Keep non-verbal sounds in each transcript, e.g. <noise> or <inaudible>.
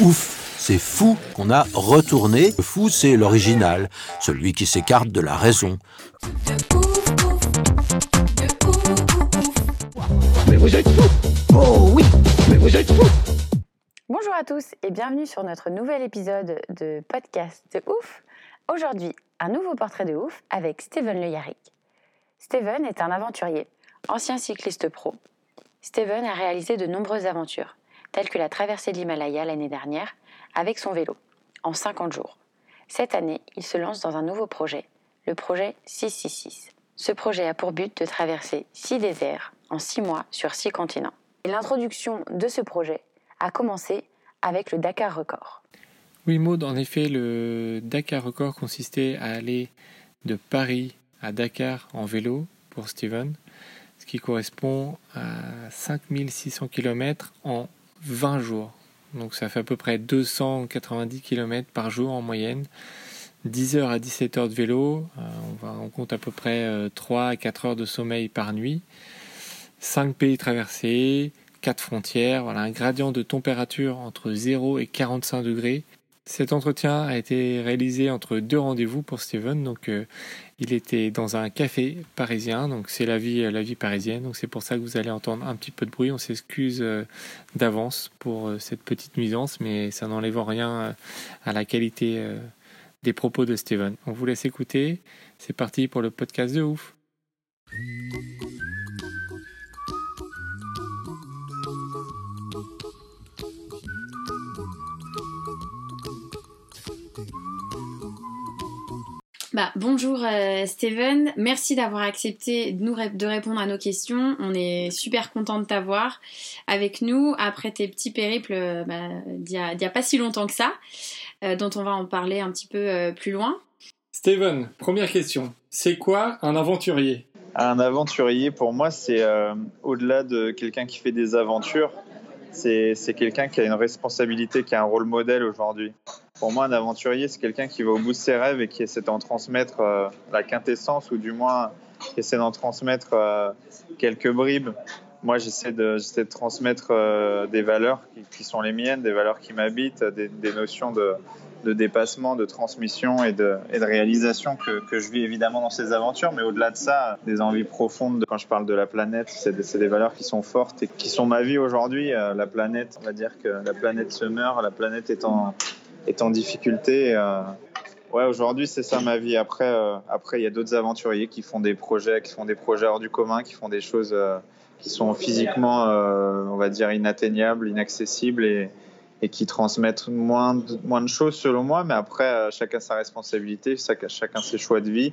Ouf, c'est fou qu'on a retourné. Le fou, c'est l'original, celui qui s'écarte de la raison. Mais vous êtes fous Oh oui Mais vous êtes fous Bonjour à tous et bienvenue sur notre nouvel épisode de podcast de ouf. Aujourd'hui, un nouveau portrait de ouf avec Steven Le Yarrick. Steven est un aventurier, ancien cycliste pro. Steven a réalisé de nombreuses aventures, telles que la traversée de l'Himalaya l'année dernière avec son vélo, en 50 jours. Cette année, il se lance dans un nouveau projet, le projet 666. Ce projet a pour but de traverser 6 déserts en 6 mois sur 6 continents. L'introduction de ce projet a commencé avec le Dakar Record. Oui, Maud, en effet, le Dakar Record consistait à aller de Paris à Dakar en vélo pour Steven, ce qui correspond à 5600 km en 20 jours. Donc ça fait à peu près 290 km par jour en moyenne. 10 heures à 17 heures de vélo, euh, on, compte à peu près euh, 3 à 4 heures de sommeil par nuit. 5 pays traversés, 4 frontières, voilà, un gradient de température entre 0 et 45 degrés. Cet entretien a été réalisé entre deux rendez-vous pour Steven. Donc, euh, il était dans un café parisien. Donc, c'est la vie, la vie parisienne. Donc, c'est pour ça que vous allez entendre un petit peu de bruit. On s'excuse euh, d'avance pour euh, cette petite nuisance, mais ça n'enlève en rien euh, à la qualité des propos de Steven. On vous laisse écouter. C'est parti pour le podcast de ouf. Bah, bonjour euh, Steven, merci d'avoir accepté de, nous ré- de répondre à nos questions. On est super content de t'avoir avec nous après tes petits périples euh, bah, d'il y, a- pas si longtemps que ça, euh, dont on va en parler un petit peu euh, plus loin. Steven, première question. C'est quoi un aventurier? Un aventurier, pour moi, c'est euh, au-delà de quelqu'un qui fait des aventures, c'est quelqu'un qui a une responsabilité, qui a un rôle modèle aujourd'hui. Pour moi, un aventurier, c'est quelqu'un qui va au bout de ses rêves et qui essaie d'en transmettre euh, la quintessence, ou du moins qui essaie d'en transmettre euh, quelques bribes. Moi, j'essaie de, transmettre euh, des valeurs qui, sont les miennes, des valeurs qui m'habitent, des notions de, de dépassement, de transmission et de, de réalisation que, je vis évidemment dans ces aventures. Mais au-delà de ça, des envies profondes. Quand je parle de la planète, c'est des, valeurs qui sont fortes et qui sont ma vie aujourd'hui. Euh, la planète, on va dire que la planète se meurt, la planète est en, difficulté. Euh, ouais, aujourd'hui, c'est ça ma vie. Après, euh, après, il y a d'autres aventuriers qui font des projets, qui font des projets hors du commun, qui font des choses qui sont physiquement, on va dire, inatteignables, inaccessibles et, et qui transmettent moins de, choses selon moi. Mais après, euh, chacun sa responsabilité, chacun, ses choix de vie.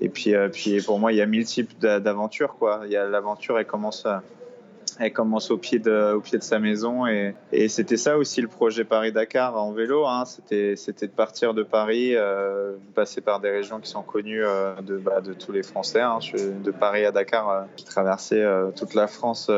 Et puis, euh, puis pour moi, il y a mille types d'a- d'aventures. L'aventure, elle commence, euh, elle commence au pied de, sa maison. Et, c'était ça aussi le projet Paris-Dakar en vélo. Hein. C'était, de partir de Paris, passer par des régions qui sont connues de, bah, de tous les Français. Hein. De Paris à Dakar, euh, j'ai traversé euh, toute la France.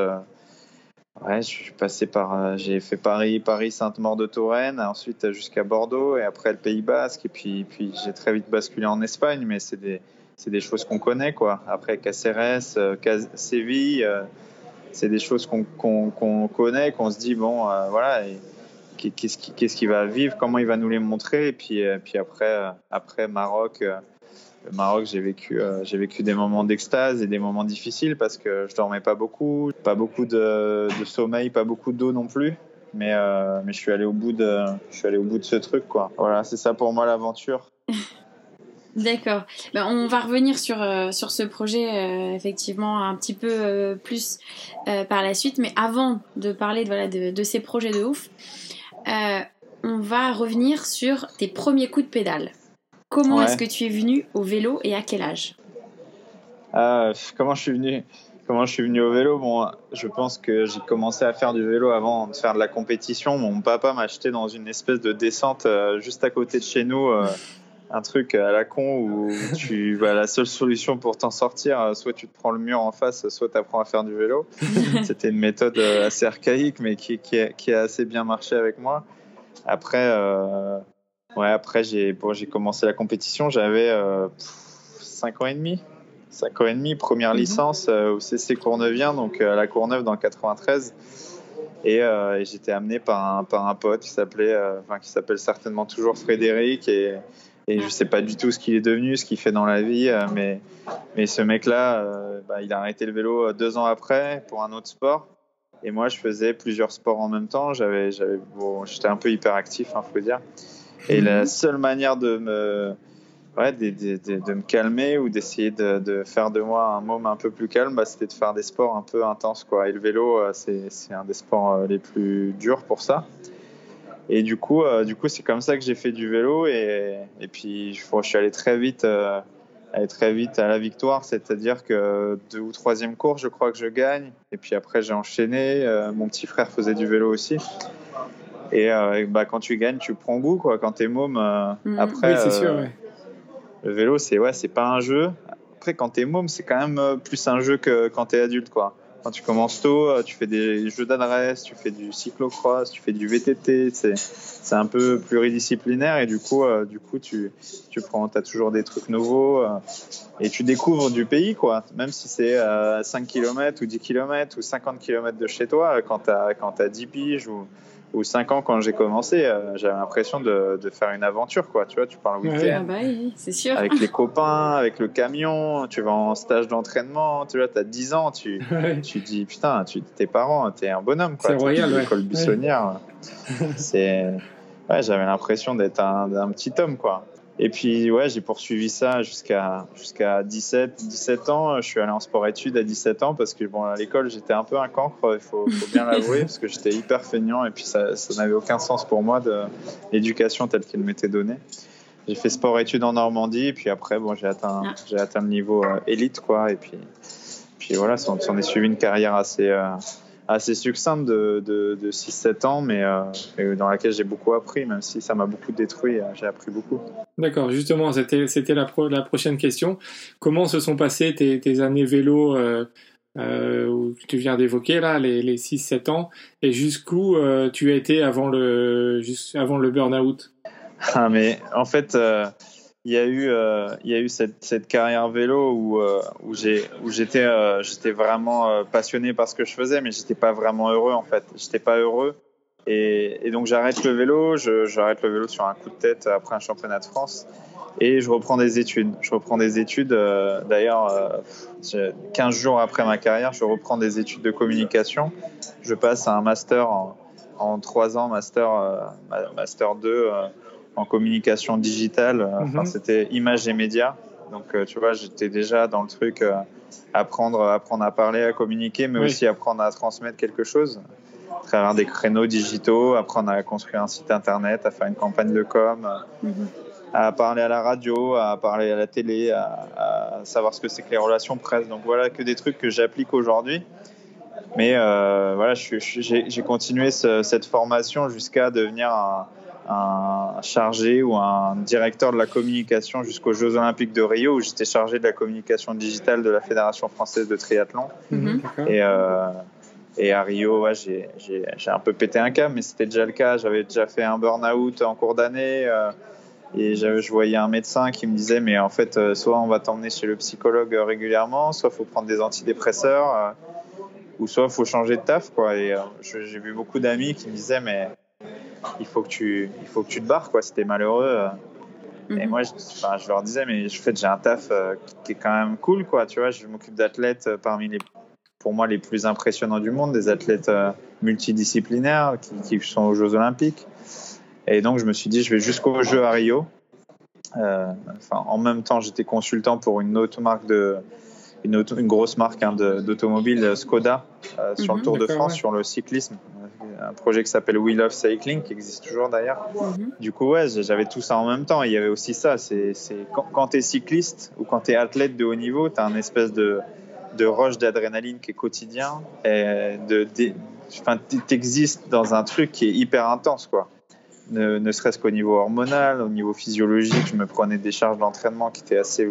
Ouais, je suis passé par, euh, j'ai fait Paris, Paris, Sainte-Maure-de-Touraine, ensuite euh, jusqu'à Bordeaux et après le Pays Basque et puis, puis j'ai très vite basculé en Espagne, mais c'est des, c'est des choses qu'on connaît quoi. Après Caceres, euh, Séville, euh, c'est des choses qu'on qu'on qu'on connaît, qu'on se dit bon, euh, voilà, et qu'est- qu'est-ce qui, qu'est-ce qu'il va vivre, comment il va nous les montrer et puis, puis après, après Maroc. Le Maroc, j'ai vécu, euh, j'ai vécu des moments d'extase et des moments difficiles parce que je dormais pas beaucoup, pas beaucoup de, sommeil, pas beaucoup d'eau non plus. Mais, euh, je suis allé au bout de, ce truc, quoi. Voilà, c'est ça pour moi l'aventure. <laughs> D'accord. Ben, on va revenir sur, euh, ce projet effectivement un petit peu plus par la suite. Mais avant de parler de, ces projets de ouf, on va revenir sur tes premiers coups de pédale. Comment Ouais. est-ce que tu es venu au vélo et à quel âge? Ah, comment je suis venu comment je suis venu au vélo? Bon, je pense que j'ai commencé à faire du vélo avant de faire de la compétition. Mon papa m'a acheté dans une espèce de descente euh, juste à côté de chez nous. euh, un truc à la con où tu <laughs> bah, la seule solution pour t'en sortir, euh, soit tu te prends le mur en face, soit tu apprends à faire du vélo. <laughs> C'était une méthode euh, assez archaïque, mais qui, qui, a, qui a assez bien marché avec moi. Après, euh, ouais, après j'ai bon, commencé la compétition, j'avais 5 ans et demi. 5 ans et demi, première Mhm. licence euh, au CC Cournevien, donc euh, à la Courneuve dans le 93. Et, euh, et j'étais amené par un, par un pote qui s'appelait, euh, enfin qui s'appelle certainement toujours Frédéric et, et je sais pas du tout ce qu'il est devenu, ce qu'il fait dans la vie, euh, mais, mais ce mec-là, euh, bah, il a arrêté le vélo euh, deux ans après pour un autre sport. Et moi, je faisais plusieurs sports en même temps. J'avais, j'avais, bon, j'étais un peu hyperactif, il faut dire. Et la seule manière de me, ouais, de, de, de, de me calmer ou d'essayer de, faire de moi un môme un peu plus calme, bah, c'était de faire des sports un peu intenses. Quoi. Et le vélo, euh, c'est, un des sports euh, les plus durs pour ça. Et du coup, euh, du coup, c'est comme ça que j'ai fait du vélo. Et, et puis, je, je suis allé très vite, euh, très vite à la victoire. C'est-à-dire que deux ou troisième cours, je crois que je gagne. Et puis après, j'ai enchaîné. Euh, mon petit frère faisait du vélo aussi. Et euh, bah, quand tu gagnes, tu prends goût. Quoi. Quand t'es môme, euh, Mhm. après, oui, c'est sûr. euh, ouais. le vélo, c'est ouais, c'est pas un jeu. Après, quand t'es môme, c'est quand même plus un jeu que quand t'es adulte, quoi. Quand tu commences tôt, tu fais des jeux d'adresse, tu fais du cyclocross, tu fais du VTT, c'est c'est un peu pluridisciplinaire et du coup, euh, du coup, tu tu prends, t'as toujours des trucs nouveaux euh, et tu découvres du pays, quoi. Même si c'est euh, 5 km ou 10 km ou 50 km de chez toi, quand t'as quand t'as 10 piges ou ou 5 ans quand j'ai commencé, euh, j'avais l'impression de, de faire une aventure, quoi. Tu vois, tu pars le week-end Ah bah oui, c'est sûr. avec les <laughs> copains, avec le camion, tu vas en stage d'entraînement, tu vois, t'as 10 ans, tu, <laughs> Ouais. tu dis, putain, tu, tes parents, t'es un bonhomme, quoi. C'est royal, ouais. L'école buissonnière, <laughs> c'est... Ouais, j'avais l'impression d'être un, un petit homme, quoi. Et puis, ouais, j'ai poursuivi ça jusqu'à jusqu'à 17, 17 ans. Je suis allé en sport-études à 17 ans parce que, bon, à l'école, j'étais un peu un cancre, il faut, faut bien l'avouer, <laughs> parce que j'étais hyper feignant et puis ça, ça n'avait aucun sens pour moi de l'éducation telle qu'elle m'était donnée. J'ai fait sport-études en Normandie, et puis après, bon, j'ai atteint, Ah. j'ai atteint le niveau euh, élite, quoi. Et puis, puis voilà, s'en s'en est suivi une carrière assez, euh, assez succincte de, de, de 6-7 ans, mais, euh, dans laquelle j'ai beaucoup appris, même si ça m'a beaucoup détruit, euh, j'ai appris beaucoup. D'accord, justement, c'était c'était la, pro- la prochaine question. Comment se sont passées tes, tes années vélo euh, euh, où tu viens d'évoquer là, les, les 6-7 ans, et jusqu'où euh, tu as été avant le, avant le burn-out? Ah, mais en fait, il y a eu, euh, il y a eu cette, carrière vélo où, euh, euh, j'étais vraiment passionné par ce que je faisais, mais j'étais pas vraiment heureux en fait. J'étais pas heureux. Et, donc j'arrête le vélo, j'arrête le vélo sur un coup de tête après un championnat de France. Et je reprends des études. Je reprends des études. D'ailleurs, euh, je- 15 jours après ma carrière, je reprends des études de communication. Je passe à un master en, en 3 ans, master, ma- master 2 euh, en communication digitale. Euh, Mhm. c'était image et médias. Donc, euh, tu vois, j'étais déjà dans le truc euh, apprendre, apprendre à parler, à communiquer, mais Oui. aussi apprendre à transmettre quelque chose à travers des créneaux digitaux, apprendre à construire un site internet, à faire une campagne de com, Mhm. à parler à la radio, à parler à la télé, à, à savoir ce que c'est que les relations presse. Donc voilà que des trucs que j'applique aujourd'hui. Mais euh, voilà, j'ai j'ai continué ce- cette formation jusqu'à devenir un, un chargé ou un directeur de la communication jusqu'aux Jeux Olympiques de Rio où j'étais chargé de la communication digitale de la Fédération française de triathlon. Mhm. D'accord. Et, euh, et à Rio, ouais, j'ai- j'ai j'ai un peu pété un câble, mais c'était déjà le cas. J'avais déjà fait un burn-out en cours d'année. euh, et je voyais un médecin qui me disait, mais en fait, euh, soit on va t'emmener chez le psychologue euh, régulièrement, soit il faut prendre des antidépresseurs, euh, ou soit il faut changer de taf. Quoi. Et euh, je- j'ai vu beaucoup d'amis qui me disaient, mais il faut que tu, il faut que tu te barres, quoi. C'était malheureux. euh. Et Mhm. moi, je, enfin, je leur disais, mais en fait, j'ai un taf euh, qui- est quand même cool, quoi. Tu vois, je m'occupe d'athlètes euh, parmi les, pour moi, les plus impressionnants du monde, des athlètes euh, multidisciplinaires qui, qui sont aux Jeux Olympiques. Et donc, je me suis dit, je vais jusqu'aux Jeux à Rio. Euh, enfin, en même temps, j'étais consultant pour une autre marque de, une, auto- une grosse marque hein, de- d'automobile, Skoda, euh, sur Mhm. le Tour de France, ouais. sur le cyclisme. Un projet qui s'appelle We Love Cycling, qui existe toujours d'ailleurs. Mhm. Du coup, ouais, j'avais tout ça en même temps. Il y avait aussi ça. C'est, c'est quand, quand tu es cycliste ou quand tu es athlète de haut niveau, tu as un espèce de, de rush d'adrénaline qui est quotidien. Et de, de, enfin, t'existes dans un truc qui est hyper intense, quoi. Ne, ne serait-ce qu'au niveau hormonal, au niveau physiologique, je me prenais des charges d'entraînement qui étaient assez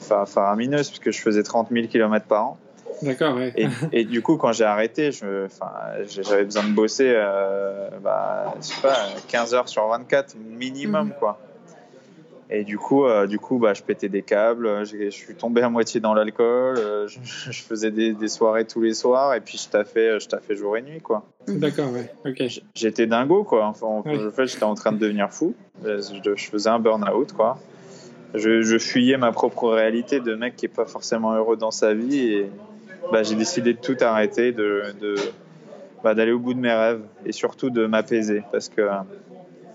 faramineuses, puisque je faisais 30 000 km par an. D'accord, ouais. Et, <laughs> et, du coup, quand j'ai arrêté, j'avais besoin de bosser, euh, bah, je sais pas, 15 heures sur 24 minimum, Mhm. quoi. Et du coup, euh, du coup bah, je pétais des câbles, je suis tombé à moitié dans l'alcool, euh, je, je faisais des, des soirées tous les soirs, et puis je taffais, je taffais jour et nuit, quoi. D'accord, ouais. Ok. J'étais dingo, quoi. Enfin, en fait, j'étais en train de devenir fou. Je, je faisais un burn-out, quoi. Je, je fuyais ma propre réalité de mec qui est pas forcément heureux dans sa vie et bah, j'ai décidé de tout arrêter, de, de bah, d'aller au bout de mes rêves et surtout de m'apaiser parce que euh,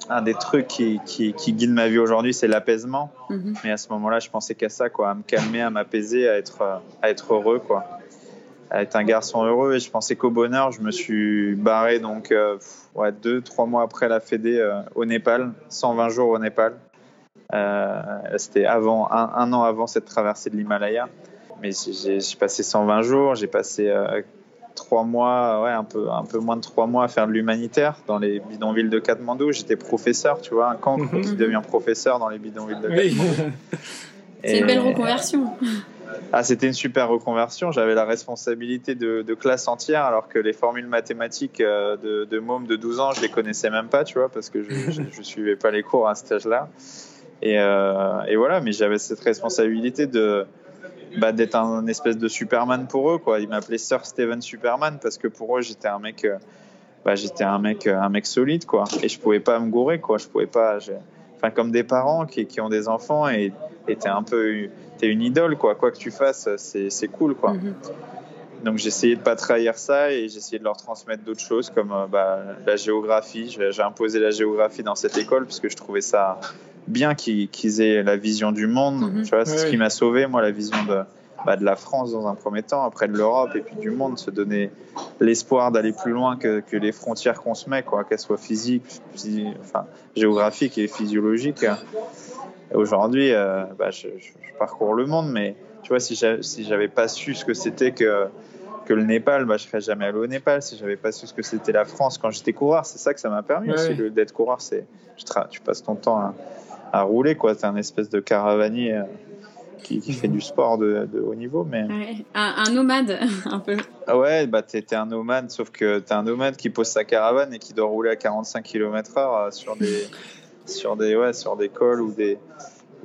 un des trucs qui, qui, qui guide ma vie aujourd'hui, c'est l'apaisement. Mhm. Mais à ce moment-là, je pensais qu'à ça, quoi, à me calmer, à m'apaiser, à être, à être heureux, quoi, à être un garçon heureux. Et je pensais qu'au bonheur, je me suis barré donc euh, ouais, deux, trois mois après la Fédé euh, au Népal, 120 jours au Népal. Euh, C'était avant un, un an avant cette traversée de l'Himalaya. Mais j'ai passé 120 jours, j'ai passé euh, trois mois, ouais, un peu, un peu moins de trois mois à faire de l'humanitaire dans les bidonvilles de Katmandou. J'étais professeur, tu vois, un cancre Mhm. qui devient professeur dans les bidonvilles de Oui. Katmandou. C'est une belle reconversion. ah, c'était une super reconversion. J'avais la responsabilité de, de classe entière, alors que les formules mathématiques euh, de, de môme de 12 ans, je les connaissais même pas, tu vois, parce que je, <laughs> je suivais pas les cours à cet âge-là. Et, euh, et voilà, mais j'avais cette responsabilité de bah, d'être un espèce de Superman pour eux, quoi. Ils m'appelaient Sir Steven Superman parce que pour eux, j'étais un mec, euh, bah, j'étais un mec, un mec solide, quoi. Et je pouvais pas me gourer, quoi. Je pouvais pas. j'ai- Enfin, comme des parents qui, qui ont des enfants et et t'es un peu t'es une idole quoi quoi que tu fasses c'est c'est cool quoi Mhm. Donc j'ai essayé de pas trahir ça et j'ai essayé de leur transmettre d'autres choses comme euh, bah, la géographie. J'ai imposé la géographie dans cette école parce que je trouvais ça bien qu'ils aient la vision du monde. Mhm. tu vois c'est ce qui m'a sauvé moi la vision de bah, de la France dans un premier temps après de l'Europe et puis du monde se donner l'espoir d'aller plus loin que, que les frontières qu'on se met quoi qu'elles soient physiques enfin géographiques et physiologiques. Aujourd'hui, euh, bah, je, je- je parcours le monde, mais tu vois, si j'a- si j'avais pas su ce que c'était que, que le Népal, bah, je serais jamais allé au Népal. Si j'avais pas su ce que c'était la France quand j'étais coureur, c'est ça que ça m'a permis Ouais, aussi d'être coureur. C'est tu, passes ton temps à, à rouler, quoi. T'es un espèce de caravanier euh, qui, qui fait du sport de, de haut niveau, mais Ouais. Un, un nomade, <laughs> un peu. ah ouais, bah t'es un nomade, sauf que t'es un nomade qui pose sa caravane et qui doit rouler à 45 km/h sur des, <laughs> sur des, ouais, sur des cols ou des,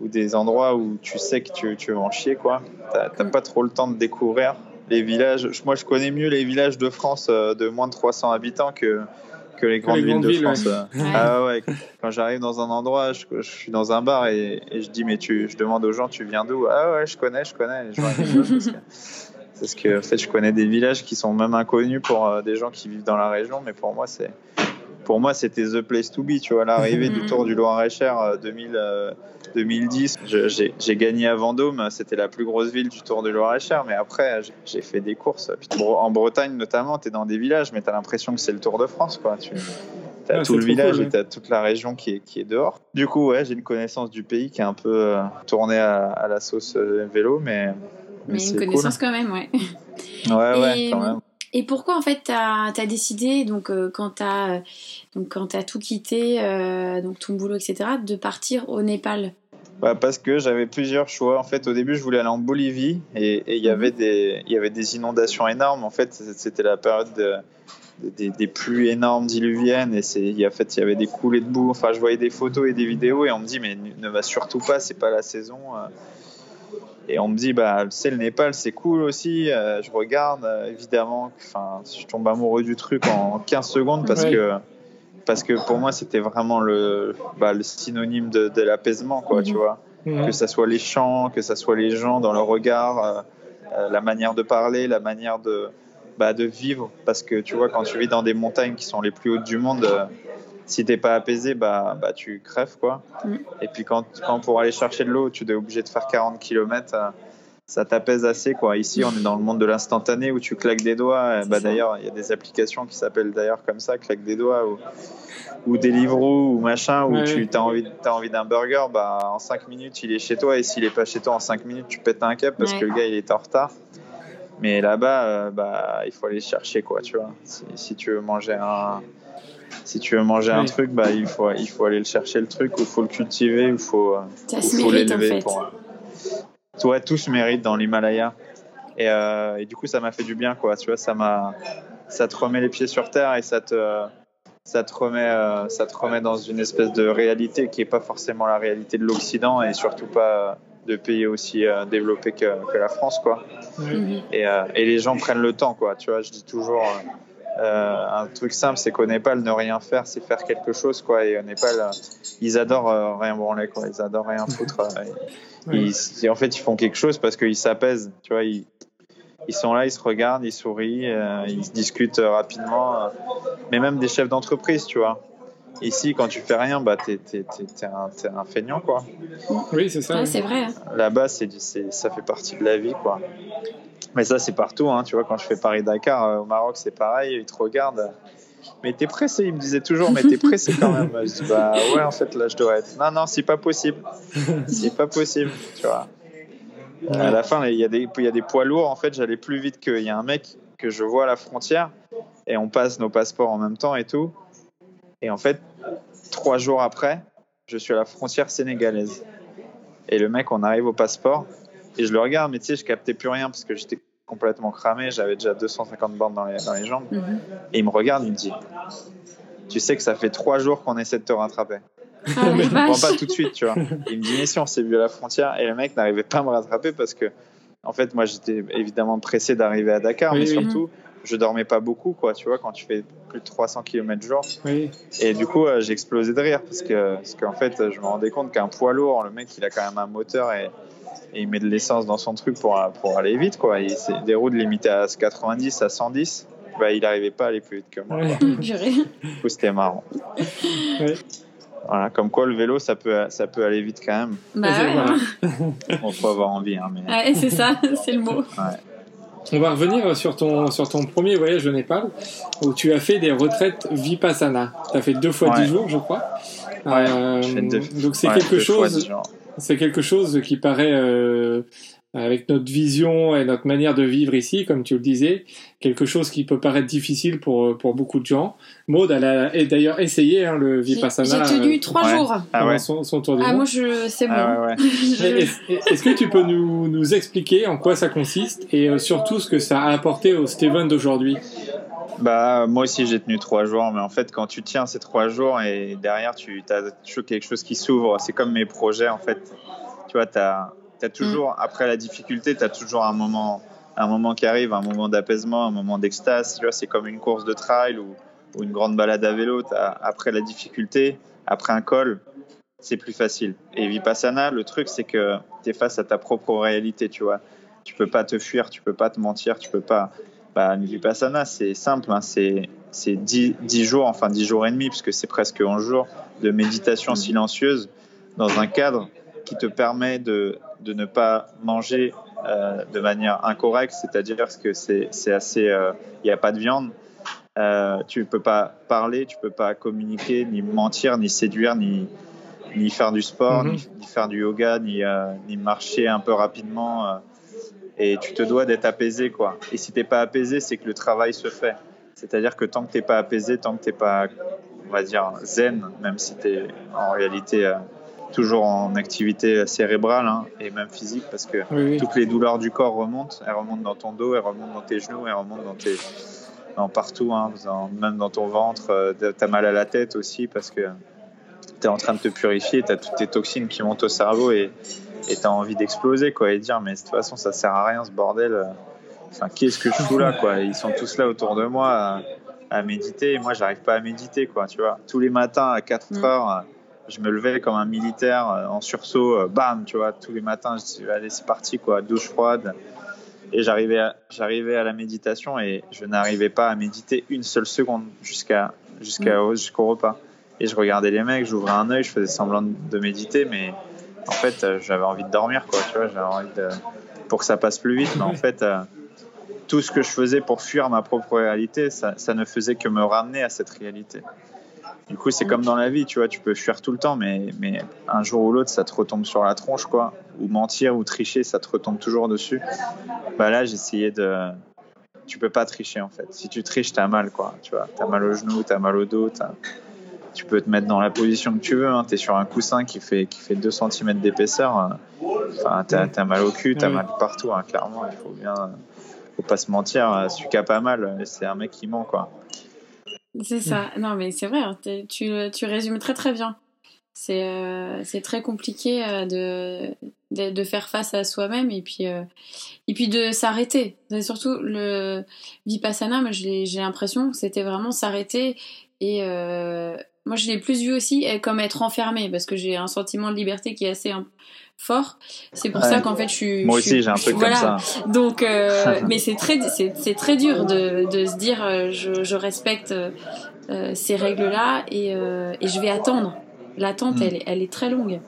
ou des endroits où tu sais que tu, tu vas en chier, quoi. T'as pas trop le temps de découvrir les villages. Moi, je connais mieux les villages de France euh, de moins de 300 habitants que, que les grandes les villes grandes de villes, France. ouais. Ah ouais, quand j'arrive dans un endroit, je, je suis dans un bar et, et je dis, mais tu, je demande aux gens, tu viens d'où? Ah ouais, je connais, je connais. Que- parce que en fait, je connais des villages qui sont même inconnus pour euh, des gens qui vivent dans la région, mais pour moi, c'est pour moi, c'était the place to be. Tu vois, l'arrivée du <laughs> Tour du Loir-et-Cher euh, 2000, euh, 2010, je- j'ai gagné à Vendôme. C'était la plus grosse ville du Tour du Loir-et-Cher. Mais après, j'ai- fait des courses. En Bretagne, notamment, tu es dans des villages, mais tu as l'impression que c'est le Tour de France. Quoi. Tu as Ouais, tout le village cool, et tu as toute la région qui est, qui est dehors. Du coup, ouais, j'ai une connaissance du pays qui est un peu euh, tournée à, à la sauce euh, vélo, mais, Mais c'est une cool. connaissance quand même, ouais. Ouais, ouais, quand même. Et pourquoi en fait t'as as décidé donc euh, quand t'as euh, donc quand t'as tout quitté euh, donc ton boulot etc de partir au Népal? Bah, parce que j'avais plusieurs choix. En fait, au début, je voulais aller en Bolivie et il y avait des il y avait des inondations énormes. En fait, c'était la période de- de- des, des pluies énormes diluviennes et c'est il y a en fait il y avait des coulées de boue. Enfin, je voyais des photos et des vidéos et on me dit mais ne va surtout pas, c'est pas la saison. Et on me dit bah c'est le Népal, c'est cool aussi. Euh, je regarde euh, évidemment. Enfin, je tombe amoureux du truc en 15 secondes parce que parce que pour moi c'était vraiment le bah, le synonyme de, de l'apaisement quoi, Mhm. tu vois Mhm. que ça soit les chants, que ça soit les gens dans le regard, euh, la manière de parler, la manière de, bah, de vivre. Parce que tu vois, quand tu vis dans des montagnes qui sont les plus hautes du monde, euh, si t'es pas apaisé, bah, bah, tu crèves quoi. Mm. Et puis quand, quand pour aller chercher de l'eau, tu es obligé de faire 40 km. ça t'apaise assez quoi. Ici, on est dans le monde de l'instantané où tu claques des doigts. Euh, Bah, d'ailleurs, il y a des applications qui s'appellent d'ailleurs comme ça, claque des doigts ou, ou Deliveroo ou machin où Ouais, tu as envie, as envie d'un burger, bah, en 5 minutes il est chez toi et s'il est pas chez toi en 5 minutes tu pètes un cap parce Ouais. que le gars il est en retard. Mais là-bas, euh, bah, il faut aller chercher, quoi, tu vois. Si, si tu veux manger un, si tu veux manger un truc, bah, il faut, il faut aller le chercher le truc, ou il faut le cultiver, ou il faut, euh, faut en l'élever fait. pour. Ouais, tout se mérite dans l'Himalaya. Et, euh, et du coup, ça m'a fait du bien, quoi. Tu vois, ça m'a, ça te remet les pieds sur terre et ça te, ça te remet, euh, ça te remet dans une espèce de réalité qui est pas forcément la réalité de l'Occident et surtout pas de pays aussi euh, développés que, que la France, quoi. Mhm. Et, euh, et les gens prennent le temps, quoi. Tu vois, je dis toujours. euh, un truc simple, c'est qu'au Népal, ne rien faire, c'est faire quelque chose, quoi. Et au Népal, euh, ils adorent euh, rien branler, quoi. Ils adorent rien foutre. euh, ils- en fait, ils font quelque chose parce qu'ils s'apaisent. Tu vois, ils, ils sont là, ils se regardent, ils sourient, euh, ils se discutent euh, rapidement. euh, mais même des chefs d'entreprise, tu vois. Ici, quand tu fais rien, bah, t'es, t'es, t'es, t'es un, feignant, quoi. Oui, c'est ça. Ouais, c'est vrai. hein. Là-bas, c'est, c'est, ça fait partie de la vie, quoi. Mais ça, c'est partout, hein. Tu vois, quand je fais Paris-Dakar, euh, au Maroc, c'est pareil. Ils te regardent. Mais t'es pressé, ils me disaient toujours, mais t'es <laughs> pressé quand même. Je dis, bah ouais, en fait, là, je dois être. Non, non, c'est pas possible. C'est pas possible, tu vois. À la fin, il y, a des- il y a des poids lourds. En fait, j'allais plus vite qu'il y a un mec que je vois à la frontière et on passe nos passeports en même temps et tout. Et en fait, trois jours après, je suis à la frontière sénégalaise. Et le mec, on arrive au passeport et je le regarde, mais tu sais, je captais plus rien parce que j'étais complètement cramé. J'avais déjà 250 bandes dans les, dans les jambes. Mhm. Et il me regarde, il me dit Tu sais que ça fait trois jours qu'on essaie de te rattraper. Ah, <laughs> la Je comprends vache. pas tout de suite, tu vois. Il me dit, mais si, on s'est vu à la frontière. Et le mec n'arrivait pas à me rattraper parce que, en fait, moi, j'étais évidemment pressé d'arriver à Dakar, Oui, mais oui. surtout, je dormais pas beaucoup, quoi, tu vois, quand tu fais plus de 300 km jour. Oui. Et du coup, euh, j'ai explosé de rire parce que, parce qu'en fait, je me rendais compte qu'un poids lourd, le mec, il a quand même un moteur et, et il met de l'essence dans son truc pour, pour aller vite, quoi. Il, c'est des routes limitées à 90, à 110. Bah, il n'arrivait pas à aller plus vite que moi. Ouais. <laughs> Du coup, c'était marrant. Ouais. Voilà, comme quoi le vélo, ça peut, ça peut aller vite quand même. Bah ouais. <laughs> Bon, faut avoir envie, hein, mais. Ouais, c'est ça, <laughs> c'est le mot. On va revenir sur ton, sur ton premier voyage au Népal, où tu as fait des retraites Vipassana. Tu as fait deux fois Ouais. dix jours, je crois. Ouais, Euh, donc c'est Ouais, quelque chose. C'est quelque chose qui paraît, euh, avec notre vision et notre manière de vivre ici, comme tu le disais, quelque chose qui peut paraître difficile pour, pour beaucoup de gens. Maud, elle a et d'ailleurs essayé hein, le Vipassana j'ai tenu euh, trois ouais. jours. Ah ouais. son, son tour du Ah, monde. moi, je, c'est bon. Ah ouais, <laughs> Est-ce est-ce que tu peux nous, nous expliquer en quoi ça consiste et euh, surtout ce que ça a apporté au Steven d'aujourd'hui? Bah, moi aussi, j'ai tenu trois jours, mais en fait, quand tu tiens ces trois jours et derrière, tu as toujours quelque chose qui s'ouvre. C'est comme mes projets, en fait. Tu vois, tu as, toujours, après la difficulté, tu as toujours un moment, un moment qui arrive, un moment d'apaisement, un moment d'extase. Tu vois, c'est comme une course de trail ou, ou une grande balade à vélo. Après la difficulté, après un col, c'est plus facile. Et Vipassana, le truc, c'est que tu es face à ta propre réalité, tu vois. Tu peux pas te fuir, tu peux pas te mentir, tu peux pas. Bah, le Vipassana, c'est simple, hein, c'est c'est 10, 10 jours, enfin 10 jours et demi, puisque c'est presque 11 jours de méditation silencieuse dans un cadre qui te permet de, de ne pas manger euh, de manière incorrecte, c'est-à-dire que c'est assez. euh, Il n'y a pas de viande, euh, tu peux pas parler, tu peux pas communiquer, ni mentir, ni séduire, ni, ni faire du sport, Mhm. ni, ni faire du yoga, ni, euh, ni marcher un peu rapidement. Et tu te dois d'être apaisé, quoi. Et si t'es pas apaisé, c'est que le travail se fait. C'est-à-dire que tant que t'es pas apaisé, tant que t'es pas, on va dire, zen, même si t'es en réalité euh, toujours en activité cérébrale hein, et même physique, parce que Oui, oui. toutes les douleurs du corps remontent. Elles remontent dans ton dos, elles remontent dans tes genoux, elles remontent dans tes, dans partout, hein, dans- même dans ton ventre. Euh, T'as mal à la tête aussi parce que t'es en train de te purifier, t'as toutes tes toxines qui montent au cerveau et et t'as envie d'exploser quoi et dire mais de toute façon ça sert à rien ce bordel. euh. Enfin qu'est-ce que je fous là quoi? Ils sont tous là autour de moi à, à méditer et moi j'arrive pas à méditer quoi tu vois. Tous les matins à 4 Mm. heures euh, je me levais comme un militaire euh, en sursaut, euh, bam, tu vois, tous les matins, je dis, allez, c'est parti, quoi, douche froide. Et j'arrivais à, j'arrivais à la méditation et je n'arrivais pas à méditer une seule seconde jusqu'à, jusqu'à, jusqu'au repas. Et je regardais les mecs, j'ouvrais un œil, je faisais semblant de méditer, mais en fait, euh, j'avais envie de dormir, quoi, tu vois, j'avais envie de, pour que ça passe plus vite, mais en <laughs> fait, euh, tout ce que je faisais pour fuir ma propre réalité, ça, ça ne faisait que me ramener à cette réalité. Du coup, c'est comme dans la vie, tu vois, tu peux fuir tout le temps, mais, mais un jour ou l'autre, ça te retombe sur la tronche, quoi. Ou mentir ou tricher, ça te retombe toujours dessus. Bah là, j'essayais de. Tu peux pas tricher, en fait. Si tu triches, t'as mal, quoi. Tu vois, t'as mal au genou, t'as mal au dos, t'as- tu peux te mettre dans la position que tu veux. Hein. Tu es sur un coussin qui fait, qui fait 2 cm d'épaisseur. euh, Enfin, t'as as mal au cul, t'as Oui. mal partout, hein, clairement. Il faut bien. Faut pas se mentir. euh, Celui qui a pas mal, c'est un mec qui ment, quoi. C'est ça. Non, mais c'est vrai, hein, tu, tu résumes très très bien. C'est euh, très compliqué euh, de, de, de faire face à soi-même et puis, euh, et puis de s'arrêter. Surtout le Vipassana, j'ai l'impression que c'était vraiment s'arrêter. Et euh, moi je l'ai plus vu aussi euh, comme être enfermé parce que j'ai un sentiment de liberté qui est assez hein, fort. C'est pour Ouais. ça qu'en fait je suis. Moi aussi, j'ai un truc voilà. comme ça. Donc, euh, <laughs> mais c'est très, c'est, très dur de, de se dire euh, je, je respecte euh, ces règles-là et, euh, et je vais attendre. L'attente, Mm. elle, est- elle est très longue.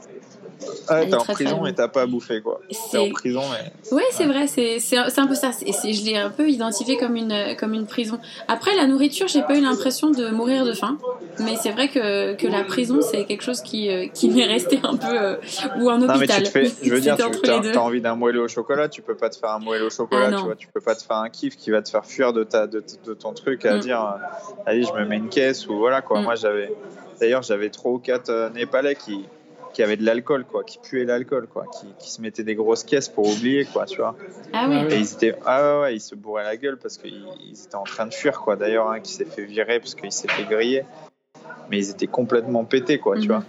Elle t'es en prison et t'as pas à bouffer, quoi. T'es en C'est... prison, mais. Ouais, c'est vrai, c'est, c'est, un- peu ça. Je l'ai un peu identifié comme une, comme une prison. Après, la nourriture, j'ai pas eu l'impression de mourir de faim. Mais c'est vrai que, que la prison, c'est quelque chose qui, euh, qui m'est resté un peu. euh, ou un Non, mais hôpital. tu te fais, je veux <laughs> dire, tu as, envie d'un moelleux au chocolat, tu peux pas te faire un moelleux au chocolat, Ah, non. tu vois, tu peux pas te faire un kiff qui va te faire fuir de, ta, de, de ton truc à Mm. dire, euh, allez, je me mets une caisse ou voilà, quoi. Mm. Moi, j'avais, d'ailleurs, j'avais trois ou quatre Népalais qui, qui avaient de l'alcool, quoi, qui puaient l'alcool, quoi, qui, qui se mettaient des grosses caisses pour oublier, quoi, tu vois. Ah oui. Ah oui. Et ils étaient, ah ouais, ouais, ils se bourraient la gueule parce qu'ils ils étaient en train de fuir, quoi. D'ailleurs, un qui s'est fait virer parce qu'il s'est fait griller. Mais ils étaient complètement pétés, quoi, tu Mhm. vois.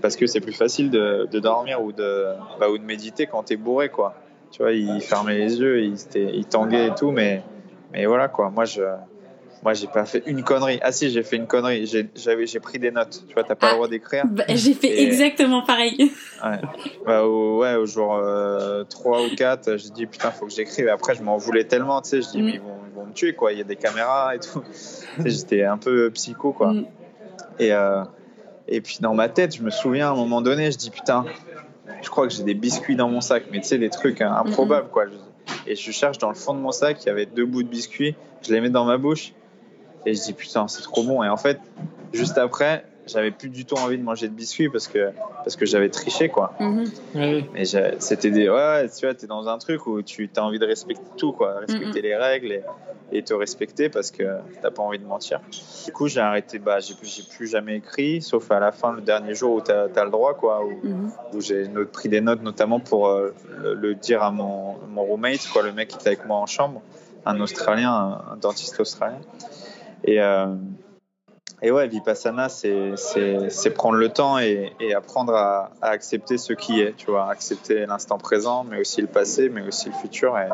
Parce que c'est plus facile de, de dormir ou de, bah, ou de méditer quand t'es bourré, quoi. Tu vois, ils fermaient les yeux, ils, étaient, ils tanguaient et tout, mais, mais voilà, quoi. Moi, je. Moi, j'ai pas fait une connerie. Ah si, j'ai fait une connerie. J'ai pris des notes. Tu vois, t'as pas Ah. le droit d'écrire. Bah, j'ai fait Et- exactement pareil. <laughs> Bah, au, ouais, au jour euh, 3 ou 4, j'ai dit putain, faut que j'écrive. Et après, je m'en voulais tellement, tu sais. Je dis, Mm. mais ils vont, ils vont me tuer, quoi. Il y a des caméras et tout. <laughs> J'étais un peu psycho, quoi. Mm. Et, euh, et puis, dans ma tête, je me souviens à un moment donné, je dis putain, je crois que j'ai des biscuits dans mon sac, mais tu sais, des trucs hein, improbables, quoi. Je- Et je cherche dans le fond de mon sac, il y avait deux bouts de biscuits. Je les mets dans ma bouche. Et je dis putain, c'est trop bon. Et en fait, juste après, j'avais plus du tout envie de manger de biscuits parce que, parce que j'avais triché, quoi. Mhm. Mais c'était des. Ouais, tu vois, t'es dans un truc où tu as envie de respecter tout, quoi. Respecter les règles et, et te respecter parce que t'as pas envie de mentir. Du coup, j'ai arrêté, bah, j'ai plus, j'ai plus jamais écrit, sauf à la fin, le dernier jour où t'as as le droit, quoi. Où, Mhm. où j'ai pris des notes, notamment pour euh, le, le dire à mon, mon roommate, quoi, le mec qui était avec moi en chambre, un Australien, un, un dentiste australien. Et. euh, et ouais, Vipassana, c'est prendre le temps et, et apprendre à, à accepter ce qui est, tu vois, accepter l'instant présent, mais aussi le passé, mais aussi le futur et,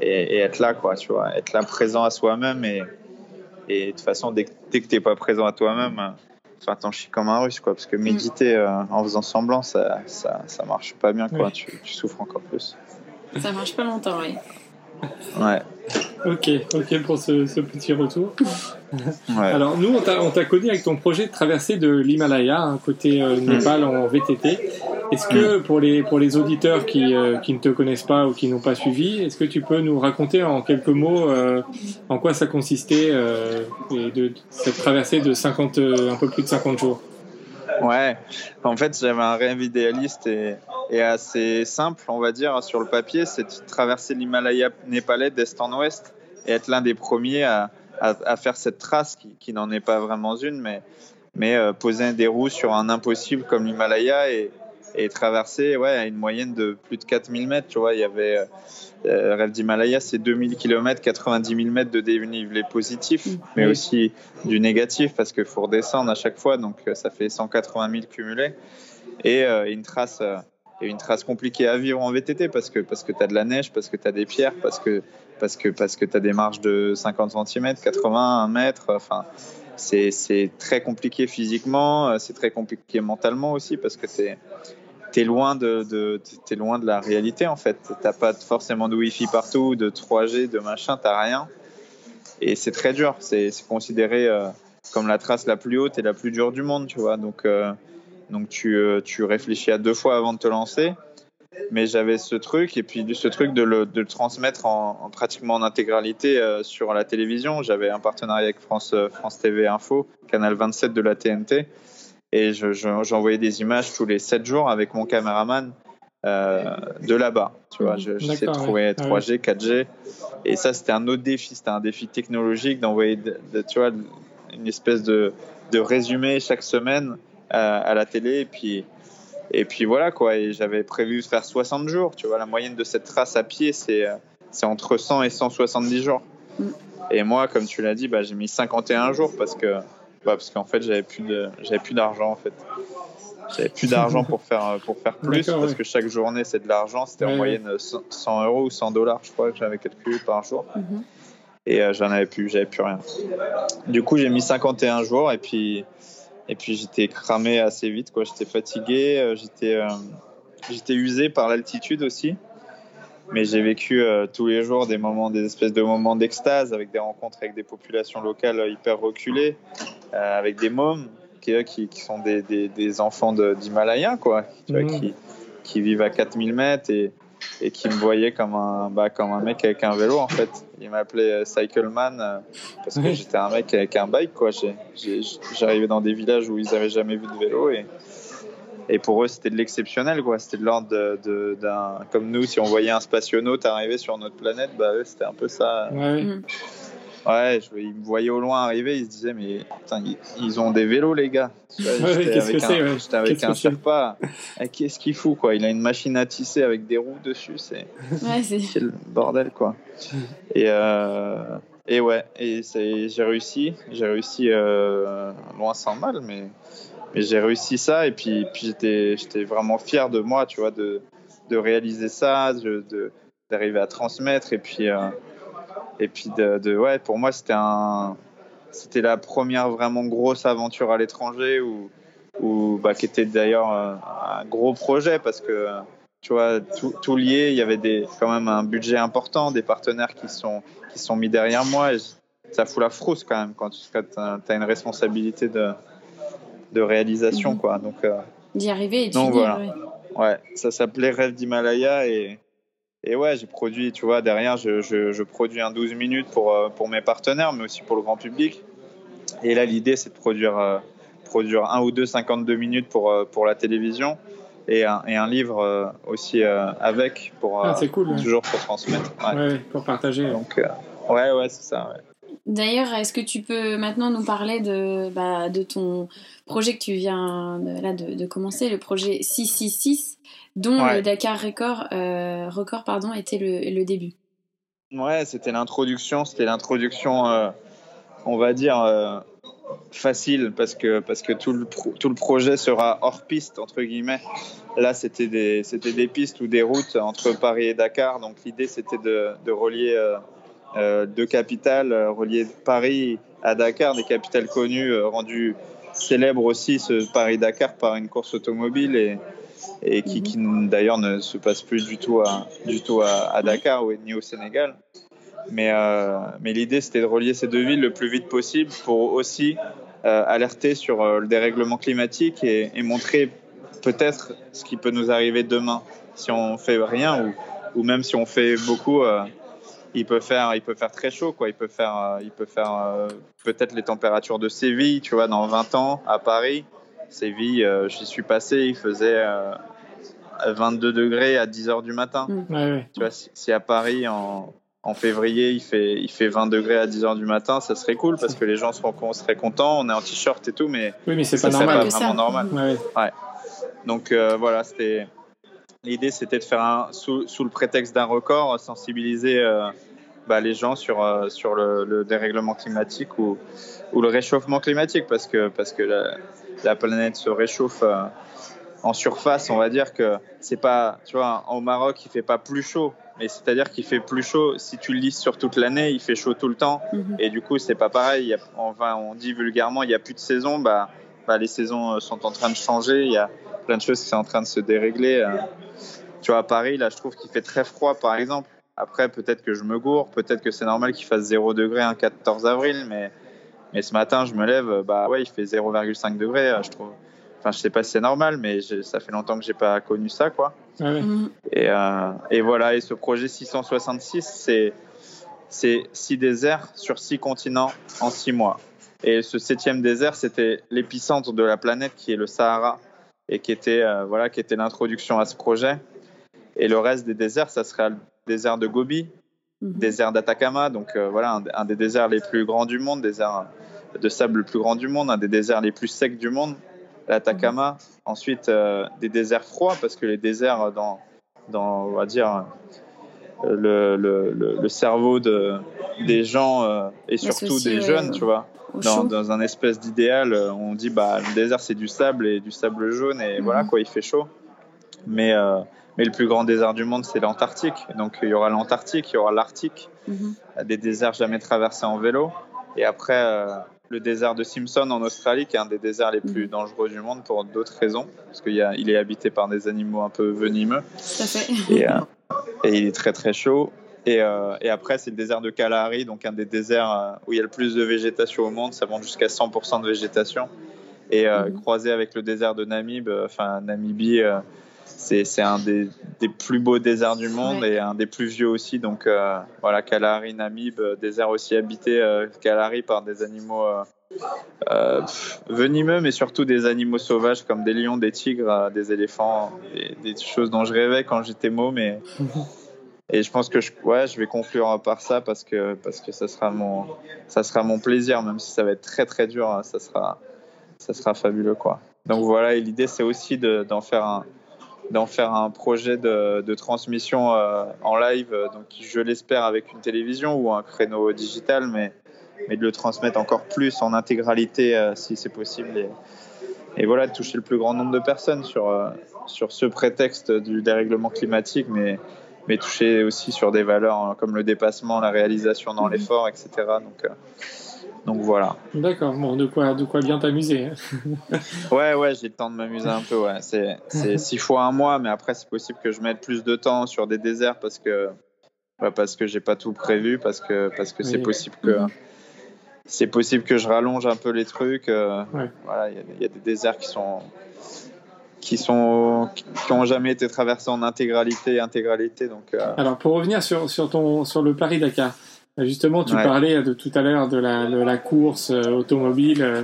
et, et être là, quoi, tu vois, être là présent à soi-même et, de toute façon, dès, que- dès que t'es pas présent à toi-même, enfin, t'en chies comme un russe, quoi, parce que méditer euh, en faisant semblant, ça, ça, ça marche pas bien, quoi, Oui. tu, tu souffres encore plus. Ça marche pas longtemps, oui. Ouais, ok, ok pour ce, ce petit retour. <laughs> ouais. Alors nous, on t'a on t'a connu avec ton projet de traversée de l'Himalaya, un côté euh, Népal en VTT. Est-ce que pour les pour les auditeurs qui euh, qui ne te connaissent pas ou qui n'ont pas suivi, est-ce que tu peux nous raconter en quelques mots euh, en quoi ça consistait euh, et de cette traversée de 50 euh, un peu plus de 50 jours? Ouais, en fait, j'avais un rêve idéaliste et, et assez simple, on va dire, sur le papier, c'est de traverser l'Himalaya népalais d'est en ouest et être l'un des premiers à, à, à faire cette trace qui, qui n'en est pas vraiment une, mais, mais euh, poser des roues sur un impossible comme l'Himalaya et, et traverser ouais, à une moyenne de plus de 4000 mètres. Tu vois, il y avait euh, Rêve d'Himalaya, c'est 2000 km, 90 000 mètres de dénivelé positif, mais Oui. aussi du négatif parce qu'il faut redescendre à chaque fois, donc euh, ça fait 180 000 cumulés. Et euh, une trace. euh, et une trace compliquée à vivre en VTT parce que parce que tu as de la neige, parce que tu as des pierres, parce que parce que parce que tu as des marges de 50 cm, 80, 1 mètre, enfin c'est c'est très compliqué physiquement, euh, c'est très compliqué mentalement aussi parce que tu es loin de, de t'es loin de la réalité en fait. T'as pas forcément de wifi partout, de 3G, de machin, t'as rien. Et c'est très dur. C'est considéré euh, comme la trace la plus haute et la plus dure du monde, tu vois. Donc euh, donc tu, euh, tu réfléchis à deux fois avant de te lancer. mais j'avais ce truc et puis ce truc de le, de le transmettre en, en, pratiquement en intégralité sur la télévision. J'avais un partenariat avec France, France TV Info, canal 27 de la TNT, et j'envoyais je, des images tous les 7 jours avec mon caméraman euh, de là-bas. Tu vois, j'essayais de trouver 3G, 4G, et ça c'était un autre défi, c'était un défi technologique d'envoyer, de, de, tu vois, une espèce de, de résumé chaque semaine à la télé, et puis et puis voilà quoi, et j'avais prévu de faire 60 jours. Tu vois, la moyenne de cette trace à pied, c'est c'est entre 100 et 170 jours. Mm. Et moi, comme tu l'as dit, bah, j'ai mis 51 jours parce que bah, parce qu'en fait, j'avais plus de j'avais plus d'argent en fait. J'avais plus d'argent pour faire pour faire plus parce que chaque journée c'est de l'argent. C'était en moyenne 100 euros ou 100 dollars, je crois que j'avais calculé par jour. Mm-hmm. Et euh, j'en avais plus, j'avais plus rien. Du coup, j'ai mis 51 jours et puis et puis j'étais cramé assez vite, quoi. J'étais fatigué, euh, j'étais, euh, j'étais usé par l'altitude aussi. Mais j'ai vécu euh, tous les jours des moments, des espèces de moments d'extase avec des rencontres avec des populations locales hyper reculées, avec des mômes qui, qui, qui sont des, des, des enfants d'Himalaya, quoi, mmh. qui, qui, vivent à 4000 mètres et, et qui me comme un, bah, comme un mec avec un vélo en fait. Il m'appelait euh, Cycleman euh, parce que <laughs> j'étais un mec avec un bike quoi. J'arrivais dans des villages où ils n'avaient jamais vu de vélo et, et pour eux c'était de l'exceptionnel quoi. C'était de l'ordre d'un comme nous si on voyait un spationaute arriver sur notre planète, bah eux c'était un peu ça. Ouais. Mmh. Ouais, je, ils me voyaient au loin arriver, ils se disaient, mais putain, ils, ont des vélos, les gars. <laughs> J'étais avec, un, j'étais avec un Sherpa. Eh, qu'est-ce qu'il fout, quoi? Il a une machine à tisser avec des roues dessus, c'est ouais, quel bordel, quoi. Et, euh, et ouais, et j'ai réussi. J'ai réussi, euh, loin sans mal, mais, j'ai réussi ça. Et puis, j'étais, vraiment fier de moi, tu vois, de, réaliser ça, d'arriver à transmettre. Et puis. Euh, et puis, de, ouais, pour moi, c'était la première vraiment grosse aventure à l'étranger où, bah, qui était d'ailleurs euh, un gros projet parce que tu vois tout, lié il y avait quand même un budget important des partenaires qui sont qui sont mis derrière moi et ça fout la frousse quand même quand tu as, une responsabilité de de réalisation mhm. quoi donc euh, d'y arriver et donc voilà ouais ça s'appelait rêve d'Himalaya et et ouais, j'ai produit, tu vois, derrière, je, je, je, produis un 12 minutes pour, euh, pour mes partenaires, mais aussi pour le grand public. Et là, l'idée, c'est de produire, euh, produire un ou deux 52 minutes pour, euh, pour la télévision et un, et un livre aussi avec pour ah, cool, toujours pour transmettre. Ouais. ouais pour partager. Donc, ouais, ouais, c'est ça. Ouais. D'ailleurs, est-ce que tu peux maintenant nous parler de, bah, de ton projet que tu viens de, là, de, de commencer, le projet 666 dont le Dakar Record, euh, record pardon, était le, le début? Ouais, c'était l'introduction, c'était l'introduction, euh, on va dire, euh, facile, parce que, parce que tout, le tout le projet sera hors piste, entre guillemets. Là, c'était des, c'était des pistes ou des routes entre Paris et Dakar, donc l'idée, c'était de, de relier deux capitales, relier Paris à Dakar, des capitales connues, rendues célèbres aussi, ce Paris-Dakar, par une course automobile et et qui, qui d'ailleurs ne se passe plus du tout à, du tout à, à Dakar ni au Sénégal. Mais, euh, mais l'idée, c'était de relier ces deux villes le plus vite possible pour aussi euh, alerter sur euh, le dérèglement climatique et, et montrer peut-être ce qui peut nous arriver demain si on fait rien ou, ou même si on fait beaucoup. Euh, il peut faire, il peut faire très chaud, quoi. Il peut faire, euh, il peut faire euh, peut-être les températures de Séville, tu vois, dans 20 ans à Paris. Séville, euh, j'y suis passé, il faisait 22 euh, degrés à 10 heures du matin. Mm. Tu vois, si, à Paris, en, en, février, il fait, il fait 20 degrés à 10 heures du matin, ça serait cool parce que les gens seront, seraient contents. On est en t-shirt et tout, mais, oui, mais c'est pas normal. Pas vraiment normal. Ouais. ouais. Donc euh, voilà, c'était l'idée, c'était de faire un sous, sous le prétexte d'un record, sensibiliser euh, bah, les gens sur sur le, le, dérèglement climatique ou ou le réchauffement climatique parce que parce que la, la planète se réchauffe euh, en surface, on va dire que c'est pas, tu vois, au Maroc, il fait pas plus chaud, mais c'est-à-dire qu'il fait plus chaud si tu le lis sur toute l'année, il fait chaud tout le temps, mhm. et du coup, c'est pas pareil. Il y a, enfin, on dit vulgairement, il y a plus de saison, bah, bah, les saisons euh, sont en train de changer, il y a plein de choses qui sont en train de se dérégler. Euh. Tu vois, à Paris, là, je trouve qu'il fait très froid, par exemple. Après, peut-être que je me gourre, peut-être que c'est normal qu'il fasse 0 degré un 14 avril, mais mais ce matin, je me lève, bah ouais, il fait 0,5 degrés. Je trouve, Enfin, je sais pas si c'est normal, mais je- ça fait longtemps que j'ai pas connu ça, quoi. Ah. Et, euh, et voilà, et ce projet 666, c'est c'est six déserts sur six continents en six mois. Et ce septième désert, c'était l'épicentre de la planète qui est le Sahara et qui était euh, voilà, qui était l'introduction à ce projet. Et le reste des déserts, ça serait le désert de Gobi, Mhm. désert d'Atacama, donc euh, voilà un, un des déserts les plus grands du monde, désert de sable le plus grand du monde, un des déserts les plus secs du monde, l'Atacama. Ensuite, euh, des déserts froids parce que les déserts dans, dans on va dire le, le, le, le cerveau de, des gens euh, et surtout des jeunes, tu vois. Dans, dans un espèce d'idéal, euh, on dit bah le désert c'est du sable et du sable jaune et Mhm. voilà quoi, il fait chaud. Mais euh, mais le plus grand désert du monde c'est l'Antarctique. Donc il y aura l'Antarctique, il y aura l'Arctique, Mhm. des déserts jamais traversés en vélo. Et après euh, le désert de Simpson en Australie qui est un des déserts les plus Mhm. dangereux du monde pour d'autres raisons parce qu'il est habité par des animaux un peu venimeux à fait. et, euh, et il est très très chaud. Et, euh, et après, c'est le désert de Kalahari, donc un des déserts euh, où il y a le plus de végétation au monde. Ça monte jusqu'à 100% de végétation. Et euh, Mhm. croisé avec le désert de Namib, enfin Namibie, c'est un des, des plus beaux déserts du monde Ouais. et un des plus vieux aussi. Donc euh, voilà, Kalahari, Namib, euh, désert aussi habité, euh, Kalahari par des animaux euh, pff, venimeux, mais surtout des animaux sauvages comme des lions, des tigres, des éléphants, des, des choses dont je rêvais quand j'étais môme. Et, <laughs> et je pense que je, ouais, je vais conclure par ça parce que, parce que ça, sera mon, ça sera mon plaisir, même si ça va être très très dur, hein, ça sera, ça sera fabuleux. Quoi. Donc voilà, et l'idée c'est aussi de- d'en faire un d'en faire un projet de, de transmission euh, en live, euh, donc je l'espère avec une télévision ou un créneau digital, mais, mais de le transmettre encore plus en intégralité euh, si c'est possible. Et, et voilà, de toucher le plus grand nombre de personnes sur, euh, sur ce prétexte du dérèglement climatique, mais, mais toucher aussi sur des valeurs hein, comme le dépassement, la réalisation dans Mhm. l'effort, etc. Donc, euh, donc voilà. D'accord, bon, de quoi, de quoi bien t'amuser. hein. <laughs> Ouais, ouais, j'ai le temps de m'amuser un peu. Ouais. C'est, c'est six fois un mois, mais après, c'est possible que je mette plus de temps sur des déserts parce que, ouais, parce que j'ai pas tout prévu, parce que, parce que c'est Oui. possible que. C'est possible que je rallonge un peu les trucs. euh, Ouais. Voilà, il y a- il y, a des déserts qui sont qui sont qui ont jamais été traversés en intégralité, intégralité. Donc euh, Alors, pour revenir sur, sur, ton, sur le Paris-Dakar, justement, tu Ouais. parlais de tout à l'heure de la, de la course euh, automobile euh,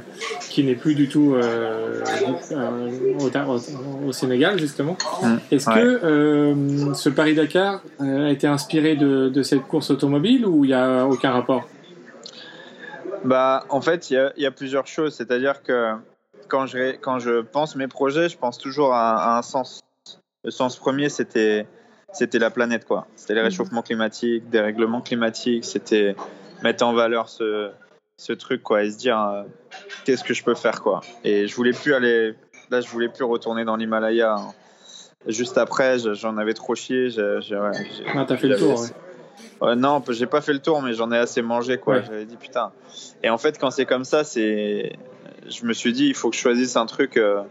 qui n'est plus du tout euh, au, Sénégal, justement. Mm. Est-ce Ouais. que ce Paris-Dakar a été inspiré de, de cette course automobile ou il n'y a aucun rapport? Bah, en fait, il y a, il y a plusieurs choses. C'est-à-dire que quand je, quand je pense mes projets, je pense toujours à, à un sens. Le sens premier, c'était c'était la planète, quoi. C'était les Mhm. réchauffements climatiques, des règlements climatiques. C'était mettre en valeur ce, ce truc, quoi, et se dire euh, qu'est-ce que je peux faire, quoi. Et je voulais plus aller. Là, je voulais plus retourner dans l'Himalaya. hein. Juste après, je- j'en avais trop chié. j'ai- j'ai- ouais, j'ai- Ah, t'as fait le tour, ouais. Non, j'ai pas fait le tour, mais j'en ai assez mangé, quoi. Ouais. J'avais dit putain. Et en fait, quand c'est comme ça, c'est, je me suis dit, il faut que je choisisse un truc, euh,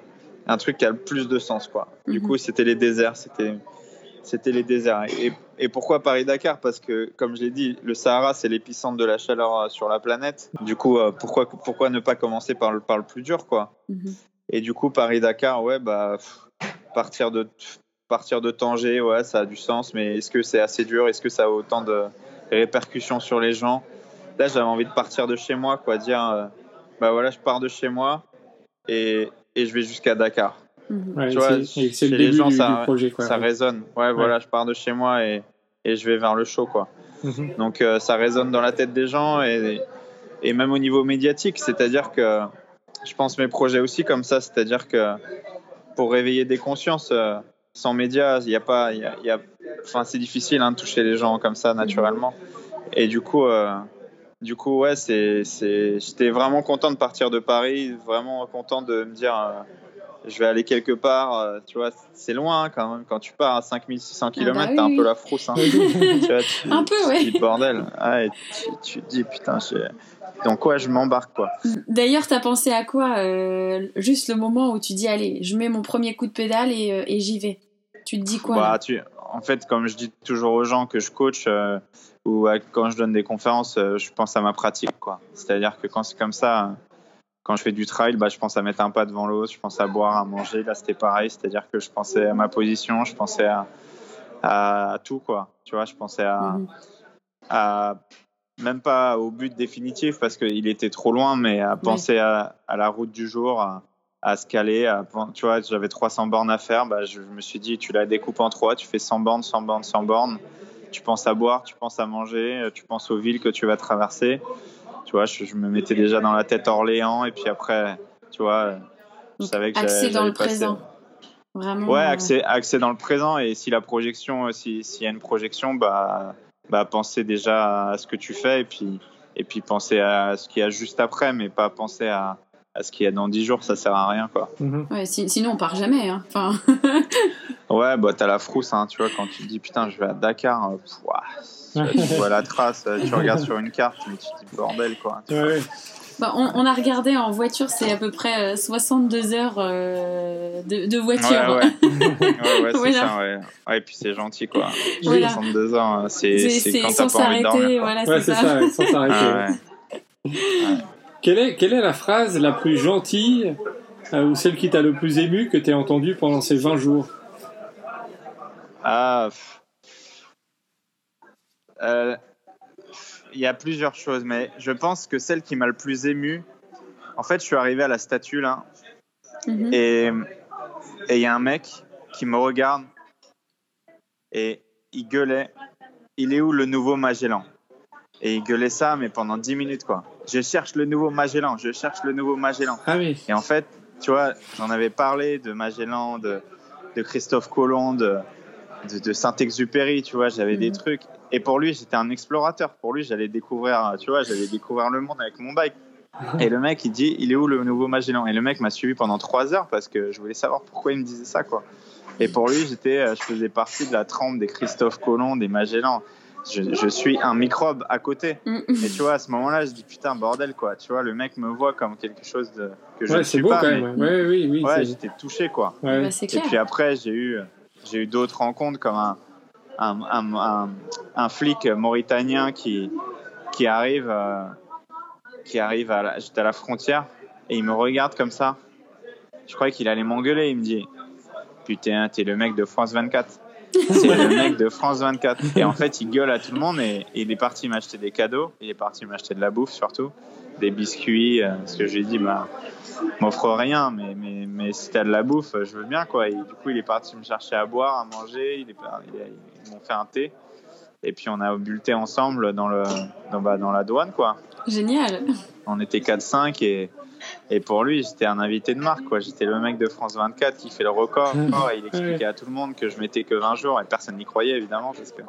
un truc qui a le plus de sens, quoi. Du Mhm. coup, c'était les déserts, c'était, c'était les déserts. Et, et pourquoi Paris-Dakar? Parce que, comme je l'ai dit, le Sahara, c'est l'épicentre de la chaleur euh, sur la planète. Du coup, euh, pourquoi, pourquoi ne pas commencer par le, par le plus dur, quoi? Mhm. Et du coup, Paris-Dakar, ouais, bah, pff, partir de, partir de Tanger, ouais, ça a du sens, mais est-ce que c'est assez dur? Est-ce que ça a autant de répercussions sur les gens? Là, j'avais envie de partir de chez moi, quoi, dire, euh, bah voilà, je pars de chez moi et, et je vais jusqu'à Dakar. Mhm. Ouais, Tu vois, le chez les gens, du, ça- du projet. Quoi. Ça résonne. Ouais, voilà, je pars de chez moi et, et je vais vers le show, quoi. Mhm. Donc euh, ça résonne dans la tête des gens et, et même au niveau médiatique, c'est-à-dire que je pense mes projets aussi comme ça, c'est-à-dire que pour réveiller des consciences, euh, sans médias, il y a pas, il y a, y a- enfin c'est difficile hein, de toucher les gens comme ça naturellement. Et du coup, euh, du coup ouais, c'est, c'est, j'étais vraiment content de partir de Paris, vraiment content de me dire. Je vais aller quelque part, euh, tu vois, c'est loin hein, quand même. Quand tu pars à 5600 km, bah t'as un oui, peu la frousse. Hein. <laughs> Tu vois, tu- Un peu, tu ouais. te dis, bordel. Ah, et tu, tu te dis, putain, dans quoi je m'embarque, quoi. D'ailleurs, t'as pensé à quoi euh, Juste le moment où tu dis, allez, je mets mon premier coup de pédale et, euh, et j'y vais. Tu te dis quoi Bah, tu, en fait, comme je dis toujours aux gens que je coach euh, ou quand je donne des conférences, je pense à ma pratique, quoi. C'est-à-dire que quand c'est comme ça, quand je fais du trail, bah, je pense à mettre un pas devant l'autre, je pense à boire, à manger. Là, c'était pareil, c'est-à-dire que je pensais à ma position, je pensais à, à, tout, quoi. Tu vois, je pensais à, Mhm. à même pas au but définitif parce qu'il était trop loin, mais à penser à, à la route du jour, à, se caler. À, tu vois, j'avais 300 bornes à faire. Bah, je me suis dit, tu la découpes en trois, tu fais 100 bornes, 100 bornes, 100 bornes. Tu penses à boire, tu penses à manger, tu penses aux villes que tu vas traverser. Tu vois, je, je me mettais déjà dans la tête Orléans et puis après, tu vois, je Donc, savais que j'allais dans le passer- présent. Vraiment. Ouais, euh, accès, accès dans le présent et si la projection, si- s'il y a une projection, bah, bah penser déjà à ce que tu fais et puis et puis penser à ce qu'il y a juste après, mais pas penser à, à ce qu'il y a dans 10 jours, ça sert à rien quoi. Mhm. ouais, si- sinon, on part jamais. Hein. Enfin, <laughs> Ouais, bah t'as la frousse, hein, tu vois, quand tu te dis putain, je vais à Dakar, euh, pff, ouah, tu, <laughs> vois, la trace, euh, tu regardes sur une carte, mais tu te dis bordel quoi. Ouais, bah, on, on a regardé en voiture, c'est à peu près euh, 62 heures euh, de, de voiture. Ouais, ouais, <laughs> ouais, ouais, c'est Voilà. ça, ouais. Ouais, et puis c'est gentil quoi. Voilà. 62 ans, euh, c'est quand t'as sans pas envie de dormir. quoi. voilà, Ouais, c'est ça. ça, sans s'arrêter. Ah, ouais. Quelle, est, quelle est la phrase la plus gentille euh, ou celle qui t'a le plus ému que tu as entendue pendant ces 20 jours? Ah. Euh, il y a plusieurs choses, mais je pense que celle qui m'a le plus ému, en fait, je suis arrivé à la statue là, Mhm. et et il y a un mec qui me regarde et il gueulait Il est où le nouveau Magellan? Et il gueulait ça, mais pendant 10 minutes quoi. Je cherche le nouveau Magellan, je cherche le nouveau Magellan. Ah oui. Et en fait, tu vois, j'en avais parlé de Magellan, de, de Christophe Colomb, de, de, de Saint-Exupéry, tu vois, j'avais des Mhm. trucs. Et pour lui, j'étais un explorateur. Pour lui, j'allais découvrir, tu vois, j'allais découvrir le monde avec mon bike. <laughs> Et le mec, il dit, il est où le nouveau Magellan? Et le mec m'a suivi pendant trois heures parce que je voulais savoir pourquoi il me disait ça, quoi. Et pour lui, j'étais, euh, je faisais partie de la trempe des Christophe Colomb, des Magellan. Je, je suis un microbe à côté. Mhm. Et tu vois, à ce moment-là, je dis putain, bordel, quoi. Tu vois, le mec me voit comme quelque chose de, que je Ouais, ne c'est suis beau pas. quand mais- même. Ouais, oui, oui. Ouais, j'étais touché, quoi. ouais. Bah, Et clair. puis après, j'ai eu, j'ai eu d'autres rencontres comme un, un, un, un, un flic mauritanien qui, qui arrive, euh, qui arrive à la, j'étais à la frontière et il me regarde comme ça. Je croyais qu'il allait m'engueuler. Il me dit Putain, t'es le mec de France 24. C'est <laughs> le mec de France 24. Et en fait, il gueule à tout le monde et, et il est parti m'acheter des cadeaux. Il est parti m'acheter de la bouffe surtout, des biscuits. euh, Parce que je lui ai dit, bah, m'offre rien, mais, mais, mais si t'as de la bouffe, je veux bien quoi. Et du coup, il est parti me chercher à boire, à manger. Il est, par- il est- ils m'ont fait un thé. Et puis on a bu le thé ensemble dans, le, dans, bah, dans la douane quoi. Génial. On était 4-5 et, et pour lui, j'étais un invité de marque. quoi. J'étais le mec de France 24 qui fait le record. Et il expliquait à tout le monde que je mettais que 20 jours et personne n'y croyait évidemment parce que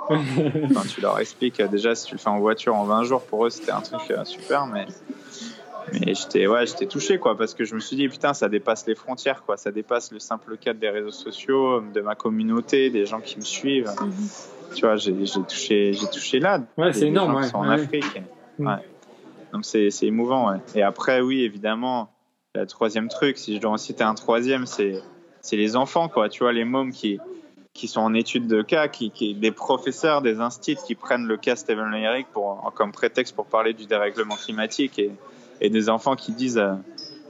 quand tu leur expliques, euh, déjà si tu le fais en voiture en 20 jours, pour eux c'était un truc euh, super. Mais, mais j'étais ouais, j'étais touché quoi parce que je me suis dit putain, ça dépasse les frontières quoi. Ça dépasse le simple cadre des réseaux sociaux, de ma communauté, des gens qui me suivent. Mhm. Tu vois, j'ai j'ai touché, j'ai touché là. Ouais, Des- c'est énorme, ouais, sont en ouais. Afrique. Mm. Ouais. Donc c'est émouvant. Ouais. Et après, oui, évidemment, le troisième truc, si je dois en citer un troisième, c'est les enfants, quoi. Tu vois, les mômes qui qui sont en études de cas, qui, qui des professeurs, des instituts qui prennent le cas Steven Le Yarrick pour comme prétexte pour parler du dérèglement climatique et, et des enfants qui disent euh,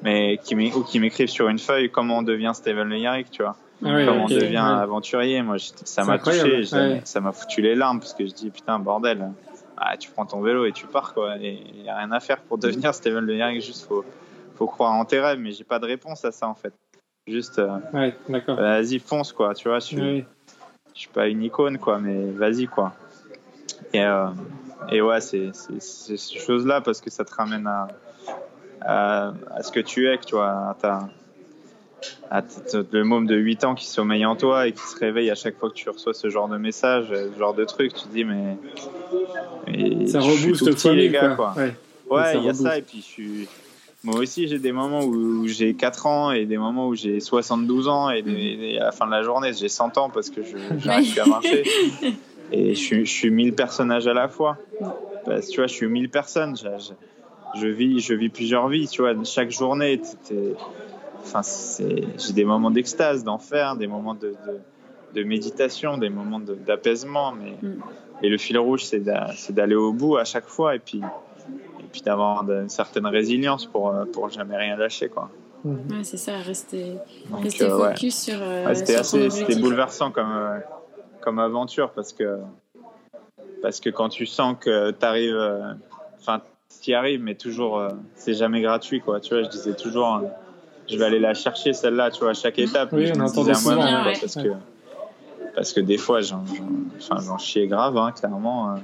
mais qui ou qui m'écrivent sur une feuille comment on devient Steven Le Yarrick, tu vois Ah comment on devient ouais. aventurier. Moi, ça m'a touché, ça- ouais. ça m'a foutu les larmes parce que je dis putain bordel, ah, tu prends ton vélo et tu pars quoi. Et il y a rien à faire pour devenir Steven Le Yarrick, juste faut faut croire en tes rêves. Mais j'ai pas de réponse à ça en fait. Juste euh, Ouais, vas-y fonce quoi, tu vois. Je suis, je suis pas une icône quoi, mais vas-y quoi. Et euh, et ouais, c'est ces choses là parce que ça te ramène à à, à ce que tu es, que tu vois, à ta à le môme de 8 ans qui sommeille en toi et qui se réveille à chaque fois que tu reçois ce genre de message, euh, ce genre de truc, tu te dis mais, mais Ça rebooste petit, les gars quoi. quoi. Ouais. Il y a ça et puis je suis moi aussi j'ai des moments où, j'ai 4 ans et des moments où j'ai 72 ans et, des- et à la fin de la journée j'ai 100 ans parce que je j'arrive plus à marcher <laughs> et je suis, je suis 1000 personnages à la fois. Parce que, tu vois, je suis 1000 personnes. Je, je- je vis, je vis plusieurs vies. Tu vois, chaque journée, enfin, j'ai des moments d'extase, d'enfer, des moments de, de, de méditation, des moments de- d'apaisement. Mais Mm. et le fil rouge, c'est d'a- c'est d'aller au bout à chaque fois. Et puis, et puis d'avoir une certaine résilience pour, euh, pour jamais rien lâcher. Quoi. Ouais, c'est ça, rester, Donc, rester euh, ouais. focus sur, euh, Ouais, c'était assez c'était bouleversant comme, euh, comme aventure parce que, parce que quand tu sens que tu arrives, enfin, tu y arrives, mais toujours, euh, c'est jamais gratuit. Quoi. Tu vois, je disais toujours, euh, je vais aller la chercher celle-là, tu vois, à chaque étape. Oui, on me entend souvent, quoi, ouais. parce, que, parce que des fois, j'en, j'en- chiais grave, hein, clairement. euh.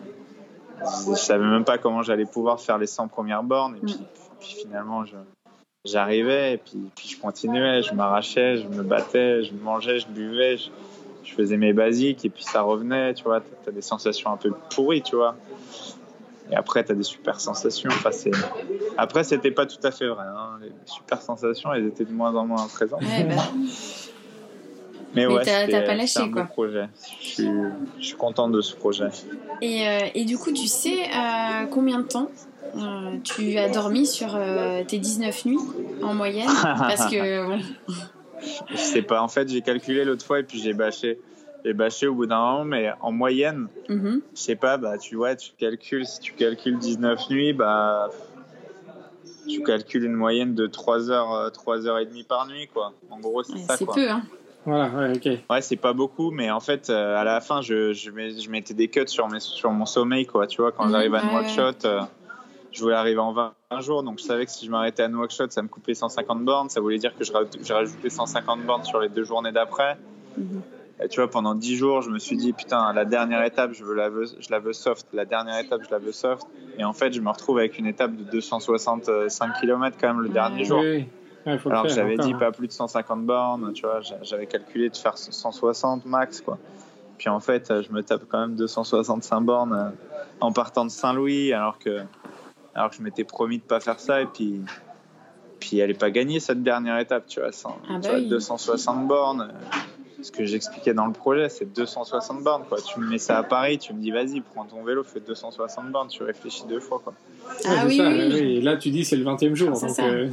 je savais même pas comment j'allais pouvoir faire les 100 premières bornes. Et puis, puis finalement, je, j'arrivais et puis, puis je continuais, je m'arrachais, je me battais, je mangeais, je buvais, je, je faisais mes basiques et puis ça revenait, tu vois. T'as, as des sensations un peu pourries, tu vois. Et après, t'as des super sensations. Enfin. Après, c'était pas tout à fait vrai. hein. Les super sensations, elles étaient de moins en moins présentes. Ouais, bah, Mais, Mais ouais, t'as- pas un lâché, beau quoi. projet. Je suis, je suis content de ce projet. Et, euh, et du coup, tu sais euh, combien de temps euh, tu as dormi sur tes 19 nuits en moyenne? <laughs> Parce que. Je sais pas. En fait, j'ai calculé l'autre fois et puis j'ai bâché. J'ai bâché au bout d'un moment, mais en moyenne, Mhm. je sais pas, bah, tu vois, tu calcules, si tu calcules 19 nuits, bah, tu calcules une moyenne de 3 heures, euh, 3 heures et demie par nuit, quoi. En gros, c'est Ouais, ça, c'est quoi. peu, hein. Voilà, ouais, ok. Ouais, c'est pas beaucoup, mais en fait, euh, à la fin, je, je, je mettais des cuts sur, mes, sur mon sommeil, quoi. Tu vois, quand Mhm, j'arrive à ouais, Nouakchott, euh, je voulais arriver en 20 jours, donc je savais que si je m'arrêtais à Nouakchott, ça me coupait 150 bornes. Ça voulait dire que je raj- j'ai rajouté 150 bornes sur les deux journées d'après. Mhm. Et tu vois, pendant 10 jours, je me suis dit, putain, la dernière étape, je, veux la veux, je la veux soft. La dernière étape, je la veux soft. Et en fait, je me retrouve avec une étape de 265 km quand même le dernier jour. Oui, oui. Ouais, Alors j'avais dit hein. pas plus de 150 bornes, tu vois, j'a- j'avais calculé de faire 160 max, quoi. Puis en fait, je me tape quand même 265 bornes euh, en partant de Saint-Louis, alors que, alors que je m'étais promis de pas faire ça, et puis, puis elle pas gagnée cette dernière étape, tu vois, cent- Ah bah tu vois, oui. 260 bornes. Euh, Ce que j'expliquais dans le projet, c'est 260 bornes, quoi. Tu me mets ça à Paris, tu me dis, vas-y, prends ton vélo, fais 260 bornes, tu réfléchis deux fois, quoi. Ah oui, ça, oui, oui. Et là, tu dis c'est le 20e jour. Donc, ça. euh,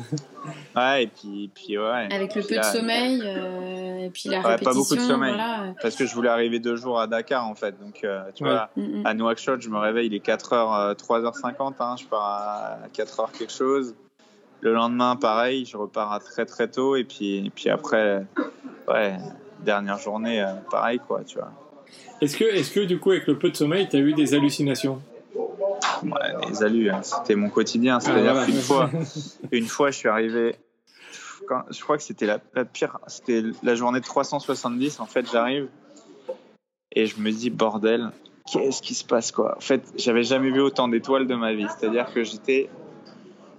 Ouais, et puis, puis ouais. Avec le Puis peu de sommeil, euh, et puis la Ouais, pas répétition, beaucoup de sommeil. voilà. Parce que je voulais arriver deux jours à Dakar en fait. Donc euh, tu Ouais. vois, Mhm. à Nouakchott, je me réveille, il est 4h, 3h50. Hein, je pars à 4h quelque chose. Le lendemain, pareil, je repars à très très tôt. Et puis, et puis après, ouais, dernière journée, euh, pareil quoi, tu vois. Est-ce que, est-ce que du coup, avec le peu de sommeil, tu as eu des hallucinations? Ouais, les alus, hein, c'était mon quotidien. C'est-à-dire Ah, voilà. qu'une fois, <laughs> une fois, je suis arrivé. Quand, je crois que c'était la, la pire. C'était la journée de 370. En fait, j'arrive et je me dis bordel, qu'est-ce qui se passe quoi? En fait, j'avais jamais vu autant d'étoiles de ma vie. C'est-à-dire que j'étais,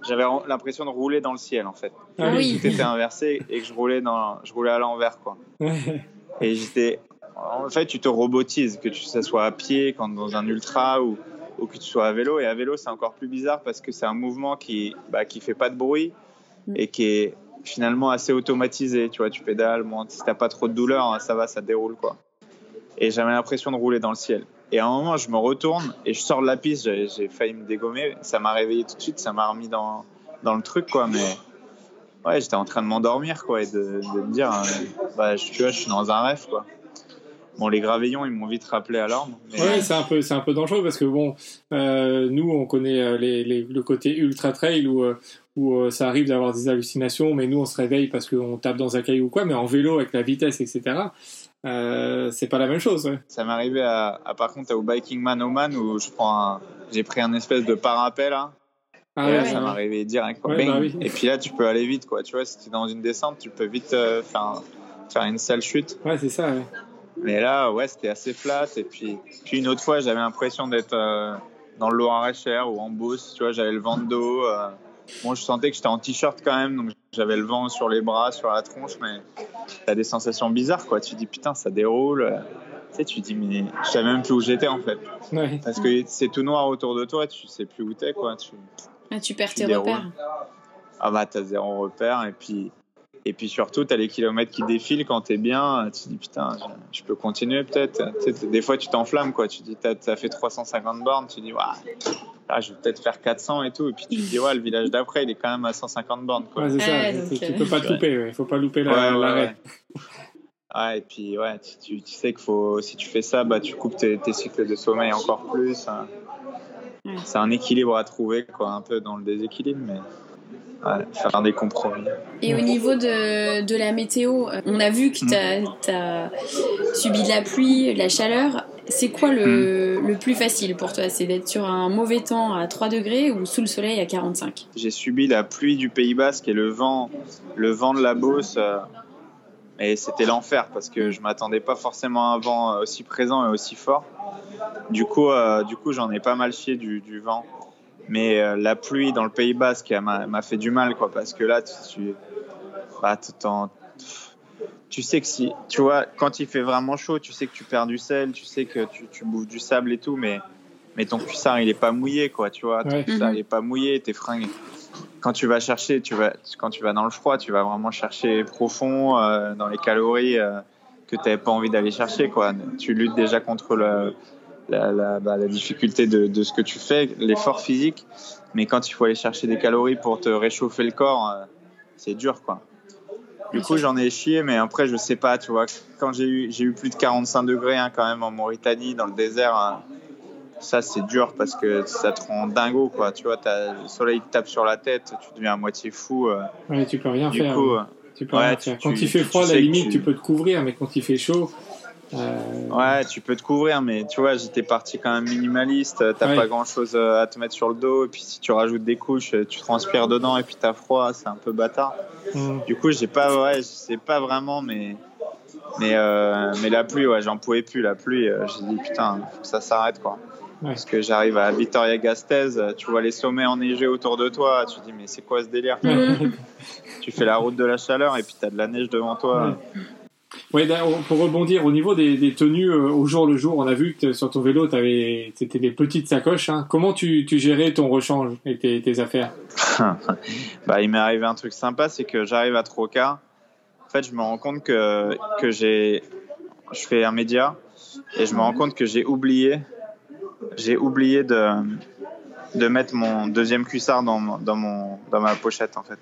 j'avais l'impression de rouler dans le ciel en fait. Ah oui. Tout était inversé et que je roulais dans, je roulais à l'envers quoi. Ouais. Et j'étais. En fait, tu te robotises, que tu, ça soit à pied, quand dans un ultra ou, ou que tu sois à vélo. Et à vélo, c'est encore plus bizarre parce que c'est un mouvement qui bah, qui fait pas de bruit et qui est finalement assez automatisé. Tu vois, tu pédales, bon, si t'as pas trop de douleur, hein, ça va, ça déroule quoi. Et j'avais l'impression de rouler dans le ciel. Et à un moment, je me retourne et je sors de la piste. J'ai failli me dégommer. Ça m'a réveillé tout de suite. Ça m'a remis dans, dans le truc quoi. Mais ouais, j'étais en train de m'endormir quoi et de, de me dire, euh, bah, je- tu vois, je suis dans un rêve quoi. Bon, les gravillons, ils m'ont vite rappelé à l'ordre. Ouais, c'est un peu, un peu dangereux parce que bon, euh, nous, on connaît euh, le côté ultra trail où, où ça arrive d'avoir des hallucinations, mais nous, on se réveille parce qu'on tape dans un caillou ou quoi. Mais en vélo, avec la vitesse, etc., euh, c'est pas la même chose. ouais. Ça m'est arrivé à, à, par contre au Biking Man Oman où je prends un- j'ai pris un espèce de parapet là. Ah et là, ouais, ça m'est arrivé direct. quoi. Bah oui. Et puis là, tu peux aller vite quoi. Tu vois, si tu es dans une descente, tu peux vite euh, faire, faire une sale chute. Ouais, c'est ça. Mais là, ouais, c'était assez flat. Et puis, puis une autre fois, j'avais l'impression d'être euh, dans le Loir-et-Cher ou en Beauce. Tu vois, j'avais le vent de dos. euh. Bon, je sentais que j'étais en t-shirt quand même, donc j'avais le vent sur les bras, sur la tronche, mais t'as des sensations bizarres, quoi. Tu dis putain, ça déroule. Tu sais, tu dis mais je savais même plus où j'étais en fait, Ouais. parce que c'est tout noir autour de toi, tu sais plus où t'es, quoi. Tu... Ah, tu perds Tu tes déroules. repères. Ah bah t'as zéro repère et puis et puis surtout t'as les kilomètres qui défilent quand t'es bien. Tu dis putain, je, je peux continuer peut-être. Tu sais, des fois tu t'enflammes quoi. Tu dis t'as t'as fait 350 bornes, tu dis waouh, là je vais peut-être faire 400 et tout. Et puis tu te dis ouais le village d'après il est quand même à 150 bornes quoi. Ouais, c'est ça. Ouais, tu, donc, tu euh, peux pas te louper. Ouais. Faut pas louper la- Ouais, ouais, l'arrêt. ouais. Ouais, et puis ouais, tu, tu, tu sais qu'il faut, si tu fais ça, bah, tu coupes tes, tes cycles de sommeil encore plus. hein. Ouais. c'est un équilibre à trouver, quoi, un peu dans le déséquilibre, mais ouais, faire des compromis. Et au niveau de, de la météo, euh, on a vu que tu as, subi de la pluie, de la chaleur. C'est quoi le, le plus facile pour toi? C'est d'être sur un mauvais temps à 3 degrés ou sous le soleil à 45 J'ai subi la pluie du Pays Basque et le vent, le vent de la Beauce. euh, et c'était l'enfer parce que je m'attendais pas forcément à un vent aussi présent et aussi fort. Du coup, euh, du coup, j'en ai pas mal chié du, du vent. Mais euh, la pluie dans le Pays Basque m'a fait du mal, quoi, parce que là, tu, tu, bah, tu t'en- tu sais que si, tu vois, quand il fait vraiment chaud, tu sais que tu perds du sel, tu sais que tu, tu bouffes du sable et tout, mais, mais ton cuissard, il est pas mouillé, quoi, tu vois, ton Ouais. cuissard, Mhm. il est pas mouillé, tes fringues. Quand tu vas chercher, tu vas, quand tu vas dans le froid, tu vas vraiment chercher profond euh, dans les calories euh, que tu n'avais pas envie d'aller chercher, quoi. Tu luttes déjà contre le, la, la, bah, la difficulté de, de ce que tu fais, l'effort physique, mais quand il faut aller chercher des calories pour te réchauffer le corps, euh, c'est dur, quoi. Du coup, j'en ai chié, mais après, je sais pas, tu vois. Quand j'ai eu, j'ai eu plus de 45 degrés hein, quand même en Mauritanie, dans le désert, hein, ça c'est dur parce que ça te rend dingo, quoi. Tu vois, t'as- le soleil te tape sur la tête, tu deviens à moitié fou. euh. Ouais, tu peux rien du faire. coup, hein. Tu peux ouais, rien tu- faire. Quand tu- il fait froid, à la limite, tu- tu peux te couvrir, mais quand il fait chaud. Euh, ouais, tu peux te couvrir, mais tu vois, j'étais parti quand même minimaliste. T'as Ouais. pas grand chose à te mettre sur le dos, et puis si tu rajoutes des couches, tu transpires dedans, et puis t'as froid, c'est un peu bâtard. hum. Du coup, j'ai pas, ouais, je sais pas vraiment, mais, mais, euh, mais la pluie, ouais, j'en pouvais plus. La pluie, euh, j'ai dit putain, faut que ça s'arrête, quoi. Ouais. Parce que j'arrive à Victoria Gasteiz, euh, tu vois les sommets enneigés autour de toi, tu te dis mais c'est quoi ce délire? Tu fais la route de la chaleur et puis t'as de la neige devant toi. Ouais, d'ailleurs, pour rebondir au niveau des, des tenues euh, au jour le jour, on a vu que sur ton vélo, t'avais, c'était des petites sacoches. Hein. Comment tu, tu gérais ton rechange et tes, tes affaires <laughs> bah, il m'est arrivé un truc sympa, c'est que j'arrive à Troca. En fait, je me rends compte que, que j'ai, je fais un média et je me rends compte que j'ai oublié, j'ai oublié de, de mettre mon deuxième cuissard dans, dans, mon, dans ma pochette, en fait.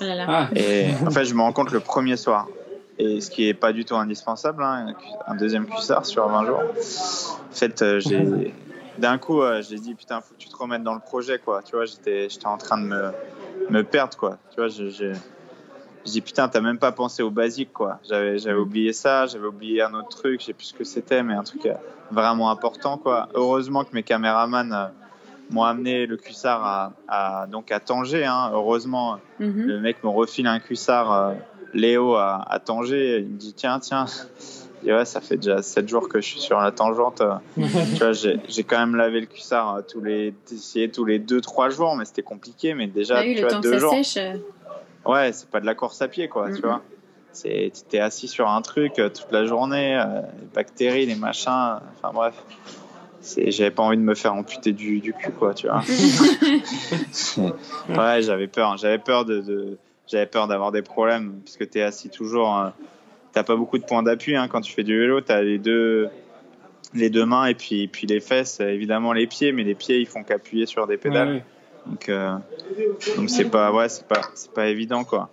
Oh. Ah, Et en fait, je me rends compte le premier soir. Et ce qui est pas du tout indispensable, hein, un deuxième cuissard sur 20 jours. En fait, euh, j'ai <laughs> d'un coup, euh, j'ai dit putain, faut que tu te remettes dans le projet, quoi. Tu vois, j'étais, j'étais en train de me, me perdre, quoi. Tu vois, j'ai, j'ai- je dis putain, t'as même pas pensé au basique, quoi. J'avais, j'avais oublié ça, j'avais oublié un autre truc, je sais plus ce que c'était, mais un truc euh, vraiment important, quoi. Heureusement que mes caméramans euh, m'ont amené le cuissard à, à- donc à Tanger, hein. Heureusement, Mhm. le mec me refile un cuissard Léo à, à Tanger. Il me dit tiens, tiens. Je dis, ouais, ça fait déjà 7 jours que je suis sur la tangente. <laughs> tu vois, j'ai quand même lavé le cuissard euh, tous les, essayé tous les 2-3 jours, mais c'était compliqué. Mais déjà, eu tu le vois, temps que deux ça jours. sèche. euh, Ouais, c'est pas de la course à pied, quoi, tu vois. C'est, t'es assis sur un truc euh, toute la journée, euh, les bactéries, les machins, enfin bref. J'avais pas envie de me faire amputer du, du cul, quoi, tu vois. <laughs> <laughs> ouais, j'avais peur. J'avais peur de, de- j'avais peur d'avoir des problèmes parce que t'es assis toujours. euh, t'as pas beaucoup de points d'appui hein, quand tu fais du vélo. T'as les deux, les deux mains et puis, puis les fesses, évidemment les pieds, mais les pieds ils font qu'appuyer sur des pédales. ouais, ouais. Donc, euh, donc c'est pas, ouais, c'est pas, c'est pas évident quoi.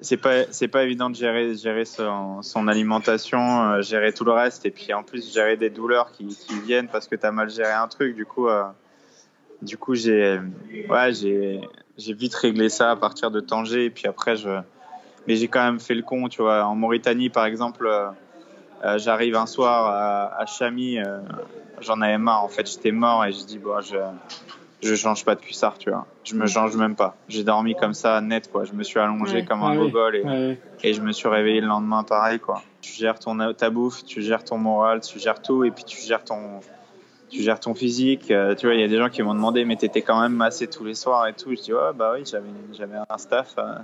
C'est pas, c'est pas évident de gérer, gérer son, son alimentation, euh, gérer tout le reste, et puis en plus gérer des douleurs qui, qui viennent parce que t'as mal géré un truc. Du coup, euh, du coup, j'ai, ouais, j'ai, j'ai vite réglé ça à partir de Tanger, et puis après je, mais j'ai quand même fait le con, tu vois. En Mauritanie, par exemple, euh, euh, j'arrive un soir à, à Chami, euh, j'en avais marre. En fait, j'étais mort et je dis bon, je je change pas de cuissard, tu vois. Je me change même pas. J'ai dormi comme ça, net, quoi. Je me suis allongé Ouais. comme un Ah gogol et, Ouais, et je me suis réveillé le lendemain pareil, quoi. Tu gères ton, ta bouffe, tu gères ton moral, tu gères tout et puis tu gères ton, tu gères ton physique. Euh, tu vois, il y a des gens qui m'ont demandé, mais t'étais quand même massé tous les soirs et tout. Je dis, ouais, bah oui, j'avais, un staff euh,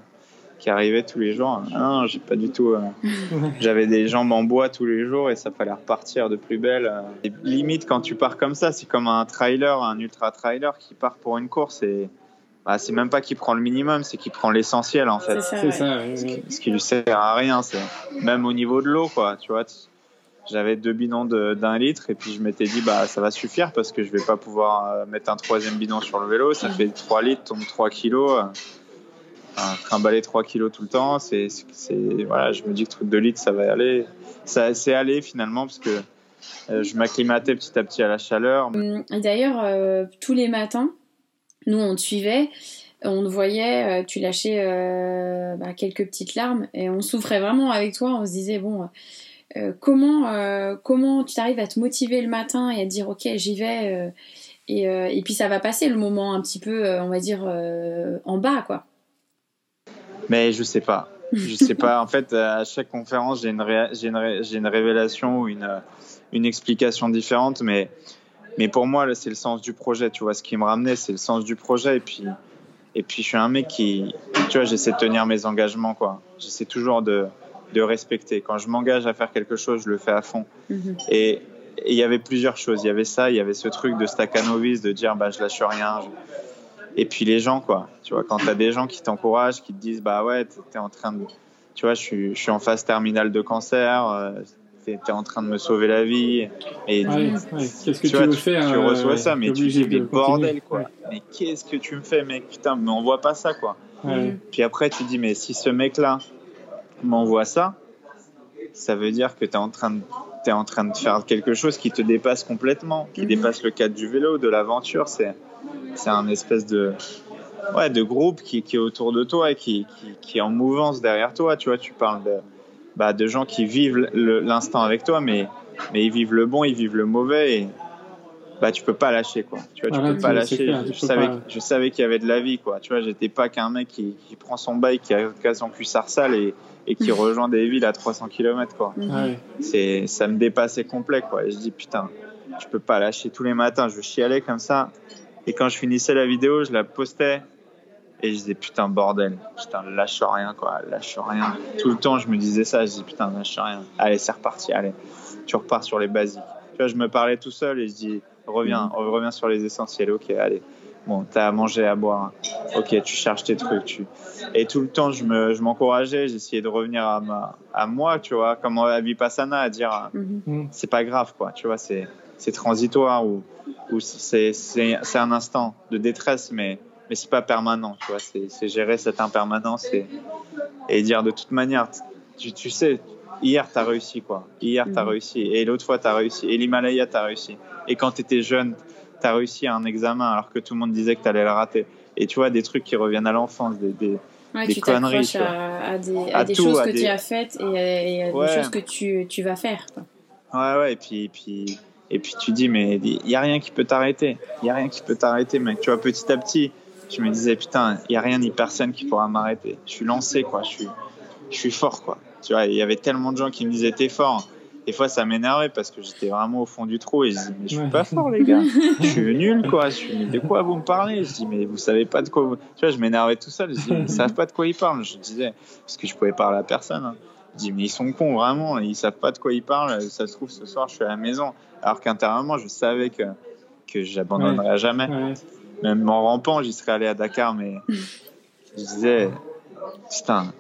qui arrivait tous les jours. Ah Non, j'ai pas du tout. euh, <laughs> j'avais des jambes en bois tous les jours et ça fallait repartir de plus belle. Et limite, quand tu pars comme ça, c'est comme un trailer, un ultra trailer qui part pour une course et bah, c'est même pas qu'il prend le minimum, c'est qu'il prend l'essentiel en fait. C'est ça. c'est ouais. ça. ouais, Ce qui, ce qui lui sert à rien, c'est même au niveau de l'eau, quoi. Tu vois, j'avais deux bidons d'un litre et puis je m'étais dit, bah ça va suffire parce que je vais pas pouvoir euh, mettre un troisième bidon sur le vélo. Ça fait 3 litres, tombe 3 kilos. enfin, trimballer 3 kilos tout le temps, c'est, voilà, je me dis que truc de litres, ça va aller. Ça, c'est allé finalement parce que Euh, je m'acclimatais petit à petit à la chaleur. Hum, d'ailleurs, euh, tous les matins, nous, on te suivait, on te voyait, tu lâchais bah, quelques petites larmes et on souffrait vraiment avec toi. On se disait, bon, euh, comment, euh, comment tu arrives à te motiver le matin et à te dire, ok, j'y vais euh, et, et puis ça va passer le moment un petit peu, on va dire, en bas, quoi. Mais je sais pas. Je sais pas. En fait, à chaque conférence, j'ai une, une, une révélation ou une, une explication différente. Mais, mais pour moi, c'est le sens du projet. Tu vois, ce qui me ramenait, c'est le sens du projet. Et puis, et puis, je suis un mec qui, tu vois, j'essaie de tenir mes engagements, quoi. J'essaie toujours de, de respecter. Quand je m'engage à faire quelque chose, je le fais à fond. Mhm. Et et il y avait plusieurs choses. Il y avait ça, il y avait ce truc de Stakhanovis, de dire bah je lâche rien. je- Et puis les gens quoi. Tu vois quand t'as des gens qui t'encouragent, qui te disent bah ouais t'es t'es en train de, tu vois je suis je suis en phase terminale de cancer, euh, t'es t'es en train de me sauver la vie. Et Ouais, ouais. Qu'est-ce que tu, tu vois, veux tu, faire tu euh, reçois ça, t'es mais tu dis mais de continuer. bordel quoi. Ouais. Mais qu'est-ce que tu me fais mec? Putain mais on voit pas ça quoi. Ouais. Puis après, tu dis, mais si ce mec-là m'envoie ça, ça veut dire que tu es en train de tu en train de faire quelque chose qui te dépasse complètement, qui Mhm. dépasse le cadre du vélo, de l'aventure. C'est, c'est un espèce de, ouais, de groupe qui, qui est autour de toi et qui, qui, qui est en mouvance derrière toi. Tu vois, tu parles de, bah, de gens qui vivent le- l'instant avec toi, mais, mais ils vivent le bon, ils vivent le mauvais. Et, bah, tu peux pas lâcher, quoi. Tu vois, tu peux pas lâcher. clair, je, savais, pas. je savais qu'il y avait de la vie, quoi. Tu vois, j'étais pas qu'un mec qui, qui prend son bike, qui a, son cuissard sale et, et qui <laughs> rejoint des villes à 300 km, quoi. Mhm. Ouais. C'est, ça me dépassait complet, quoi. Et je dis, putain, je peux pas lâcher tous les matins. Je chialais comme ça. Et quand je finissais la vidéo, je la postais. Et je disais, putain, bordel. Putain, lâche rien, quoi. Lâche rien. Tout le temps, je me disais ça. Je dis, putain, lâche rien. Allez, c'est reparti. Allez. Tu repars sur les basiques. Tu vois, je me parlais tout seul et je dis, reviens, reviens sur les essentiels. Ok, allez. Bon, t'as à manger, à boire. Ok, tu cherches tes trucs. Tu... Et tout le temps, je me, je m'encourageais. J'essayais de revenir à, ma, à moi, tu vois, comme à Vipassana, à dire, Mhm. Mm. c'est pas grave, quoi. Tu vois, c'est, c'est transitoire ou, ou c'est, c'est, c'est un instant de détresse, mais, mais c'est pas permanent, tu vois. C'est, c'est gérer cette impermanence et, et dire de toute manière, tu, tu sais, hier t'as réussi, quoi. Hier t'as Mhm. réussi et l'autre fois t'as réussi et l'Himalaya t'as réussi. Et quand t'étais jeune, t'as réussi à un examen alors que tout le monde disait que t'allais le rater. Et tu vois, des trucs qui reviennent à l'enfance, des, des, Ouais, Des tu conneries, tu à, à des, à À des tout, choses que tu as faites et, à- et à Ouais. des choses que tu, tu vas faire. quoi. Ouais, ouais, et puis, et puis, et puis tu dis, mais il n'y a rien qui peut t'arrêter. Il n'y a rien qui peut t'arrêter, mec. Tu vois, petit à petit, je me disais, putain, il n'y a rien ni personne qui pourra m'arrêter. Je suis lancé, quoi. Je suis, je suis fort, quoi. Tu vois, il y avait tellement de gens qui me disaient, t'es fort. Des fois, ça m'énervait parce que j'étais vraiment au fond du trou et je dis, mais je suis Ouais. pas fort, les gars. <laughs> Je suis nul, quoi. Je suis, mais de quoi vous me parlez? Je dis, mais vous savez pas de quoi vous... Tu vois, je m'énervais tout seul. Je dis, mais ils savent pas de quoi ils parlent. Je disais, parce que je pouvais parler à personne. hein. Je dis, mais ils sont cons, vraiment. Ils savent pas de quoi ils parlent. Ça se trouve, ce soir, je suis à la maison. Alors qu'intérieurement, je savais que, que j'abandonnerais jamais. Ouais. Même en rampant, j'y serais allé à Dakar, mais je disais, putain,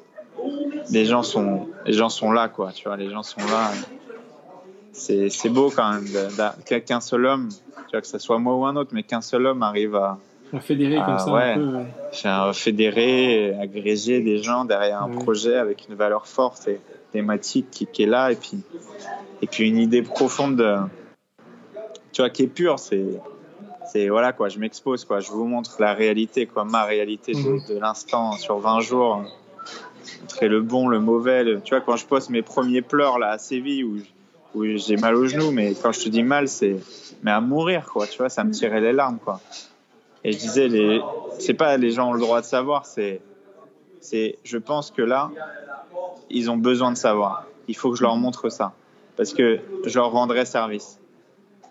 les gens sont, les gens sont là, quoi. Tu vois, les gens sont là. C'est, c'est beau quand même qu'un seul homme, tu vois, que ce soit moi ou un autre, mais qu'un seul homme arrive à, À fédérer Ah, comme ça ouais. un peu. ouais. faire fédérer, agréger des gens derrière un Ouais. projet avec une valeur forte et thématique qui, qui est là, et puis, et puis une idée profonde, de, tu vois, qui est pure. C'est, c'est voilà quoi, je m'expose quoi, je vous montre la réalité quoi, ma réalité de, Mhm. de l'instant sur 20 jours, montrer le bon, le mauvais. le- tu vois, quand je poste mes premiers pleurs là à Séville où, où j'ai mal au genou, mais quand je te dis mal, c'est mais à mourir quoi, tu vois, ça me tirait les larmes quoi. Et je disais, les, c'est pas les gens ont le droit de savoir, c'est, c'est, je pense que là, ils ont besoin de savoir. Il faut que je leur montre ça, parce que je leur rendrai service.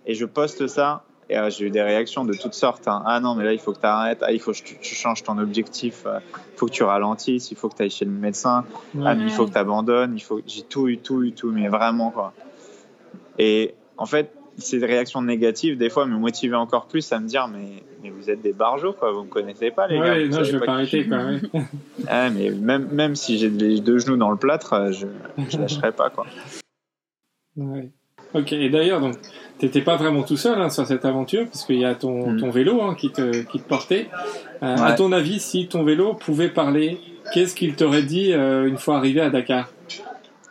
Et je poste ça, et euh, j'ai eu des réactions de toutes sortes. hein. Ah non, mais là, il faut que tu arrêtes. Ah, il faut que tu, tu changes ton objectif. euh, Il faut que tu ralentisses. Il faut que tu ailles chez le médecin. Ah, mais il faut que tu abandonnes. Il faut... J'ai tout eu, tout eu, tout, mais vraiment, quoi. Et en fait, ces réactions négatives, des fois, me motivaient encore plus à me dire Mais, mais vous êtes des barjots, quoi. Vous me connaissez pas, les gars. Ouais, Vous non, je vais pas arrêter, quoi. ouais. ah, mais même, même si j'ai les deux genoux dans le plâtre, euh, je, je lâcherai pas, quoi. Ouais. Ok, et d'ailleurs, donc, t'étais pas vraiment tout seul hein, sur cette aventure, parce qu'il y a ton, Mm. ton vélo hein, qui, te, qui te portait. Euh, À ton avis, si ton vélo pouvait parler, qu'est-ce qu'il t'aurait dit euh, une fois arrivé à Dakar?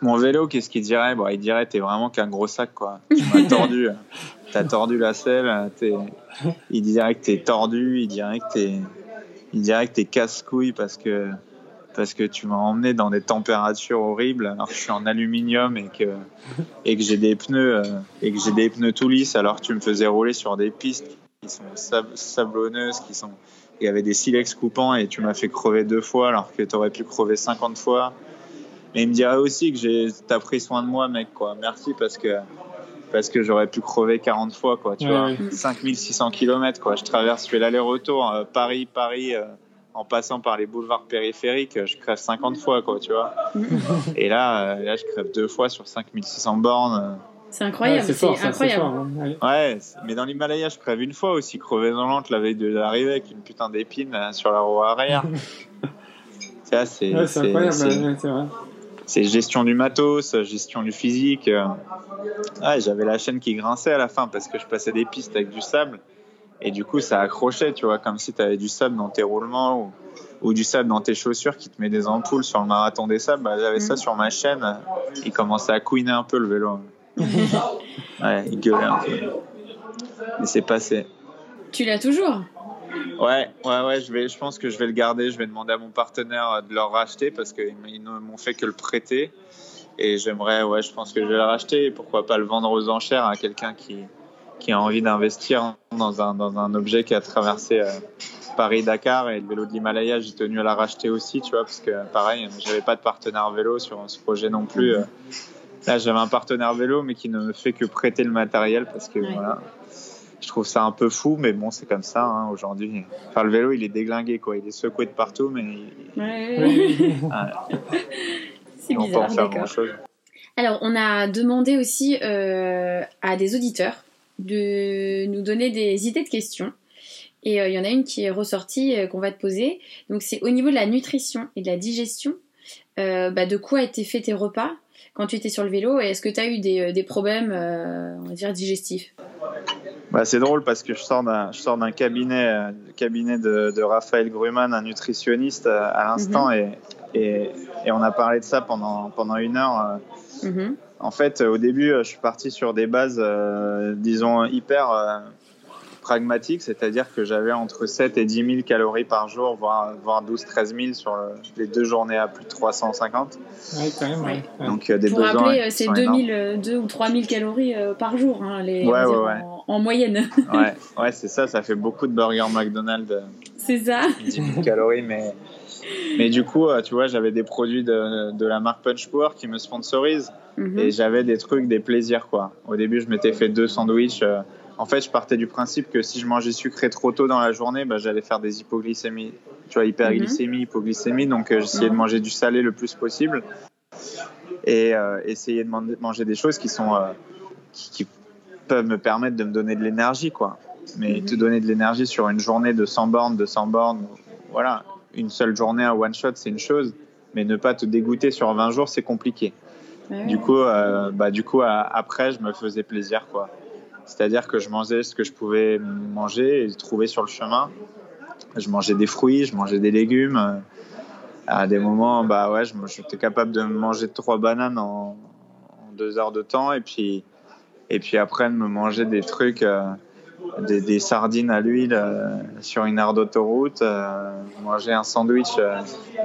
Mon vélo, qu'est-ce qu'il dirait bon, Il dirait t'es vraiment qu'un gros sac, quoi. Tu m'as <laughs> tordu. T'as tordu la selle. t'es- Il dirait que t'es tordu. Il dirait que t'es, il dirait que t'es casse-couille parce que parce que tu m'as emmené dans des températures horribles alors que je suis en aluminium et que et que j'ai des pneus euh, et que j'ai des pneus tout lisses alors que tu me faisais rouler sur des pistes qui sont sab- sablonneuses, qui sont il y avait des silex coupants et tu m'as fait crever deux fois alors que tu aurais pu crever 50 fois. Mais il me dirait aussi que j'ai t'as pris soin de moi mec quoi. Merci parce que parce que j'aurais pu crever 40 fois quoi, tu Ouais, vois. ouais. 5600 km quoi. Je traverse, je fais l'aller-retour euh, Paris Paris euh, en passant par les boulevards périphériques, euh, je crève 50 fois quoi, tu vois. <laughs> Et là euh, là je crève deux fois sur 5600 bornes. C'est incroyable, Ouais, c'est incroyable. fort, hein. Ouais. Mais dans l'Himalaya, je crève une fois aussi, crevaison lente la veille de l'arrivée avec une putain d'épine sur la roue arrière. <laughs> Ça, c'est Ouais, incroyable, c'est vrai. C'est gestion du matos, gestion du physique. euh. Ouais, j'avais la chaîne qui grinçait à la fin parce que je passais des pistes avec du sable. Et du coup, ça accrochait, tu vois, comme si tu avais du sable dans tes roulements ou, ou du sable dans tes chaussures qui te met des ampoules sur le marathon des sables. Bah, j'avais ça Mhm. sur ma chaîne. Il commençait à couiner un peu le vélo. <laughs> ouais, il gueulait un peu. Mais c'est passé. Tu l'as toujours? Ouais, ouais, ouais, je, vais, je pense que je vais le garder. Je vais demander à mon partenaire euh, de le racheter parce qu'ils ne m'ont fait que le prêter. Et j'aimerais, ouais, je pense que je vais le racheter. Et pourquoi pas le vendre aux enchères à quelqu'un qui, qui a envie d'investir dans un, dans un objet qui a traversé euh, Paris-Dakar. Et le vélo de l'Himalaya, j'ai tenu à la racheter aussi, tu vois, parce que pareil, j'avais pas de partenaire vélo sur ce projet non plus. Euh, Là, j'avais un partenaire vélo, mais qui ne me fait que prêter le matériel parce que Ouais. voilà. Je trouve ça un peu fou, mais bon, c'est comme ça hein, aujourd'hui. Enfin, le vélo, il est déglingué, quoi. Il est secoué de partout, mais Ouais, Oui. <laughs> C'est on peut bizarre, en faire grand chose. Alors, on a demandé aussi euh, à des auditeurs de nous donner des idées de questions. Et euh, il y en a une qui est ressortie euh, qu'on va te poser. Donc, c'est au niveau de la nutrition et de la digestion. bah, de quoi étaient faits tes repas? Quand tu étais sur le vélo Et est-ce que tu as eu des, euh, des problèmes, euh, on va dire, digestifs? Bah, c'est drôle parce que je sors d'un, je sors d'un cabinet, euh, cabinet de, de Raphaël Gruman, un nutritionniste euh, à l'instant, et, et, et on a parlé de ça pendant, pendant une heure. Mhm. En fait, au début, je suis parti sur des bases, disons, hyper pragmatiques, c'est-à-dire que j'avais entre 7 et 10 000 calories par jour, voire, voire 12-13 000 sur le- les deux journées à plus de 350. Ouais, quand même, ouais. Ouais. Donc, euh, des Pour besoins rappeler, euh, c'est sont énormes. 2000, euh, 2 ou 3000 calories euh, par jour, hein, les. En, en moyenne. <laughs> Ouais, ouais c'est ça, ça fait beaucoup de burgers McDonald's. c'est ça 10 000 calories, mais, mais du coup, tu vois, j'avais des produits de, de la marque Punch Power qui me sponsorisent Mhm. et j'avais des trucs, des plaisirs, quoi. Au début, je m'étais fait deux sandwichs. En fait, je partais du principe que si je mangeais sucré trop tôt dans la journée, bah, j'allais faire des hypoglycémies, tu vois, hyperglycémie, hypoglycémie, donc euh, j'essayais de Mhm. manger du salé le plus possible et euh, essayer de man- manger des choses qui sont euh, qui, qui peuvent me permettre de me donner de l'énergie, quoi. Mais Mhm. te donner de l'énergie sur une journée de 100 bornes, de 100 bornes, voilà, une seule journée, un one shot, c'est une chose, mais ne pas te dégoûter sur 20 jours, c'est compliqué. Du coup, bah, du coup, à- après, je me faisais plaisir, quoi. C'est-à-dire que je mangeais ce que je pouvais manger et trouver sur le chemin. Je mangeais des fruits, je mangeais des légumes. euh, À des moments, bah ouais, j'étais capable de manger trois bananes en, deux heures de temps, et puis, et puis après de me manger des trucs, euh, des, sardines à l'huile euh, sur une aire d'autoroute, manger un sandwich.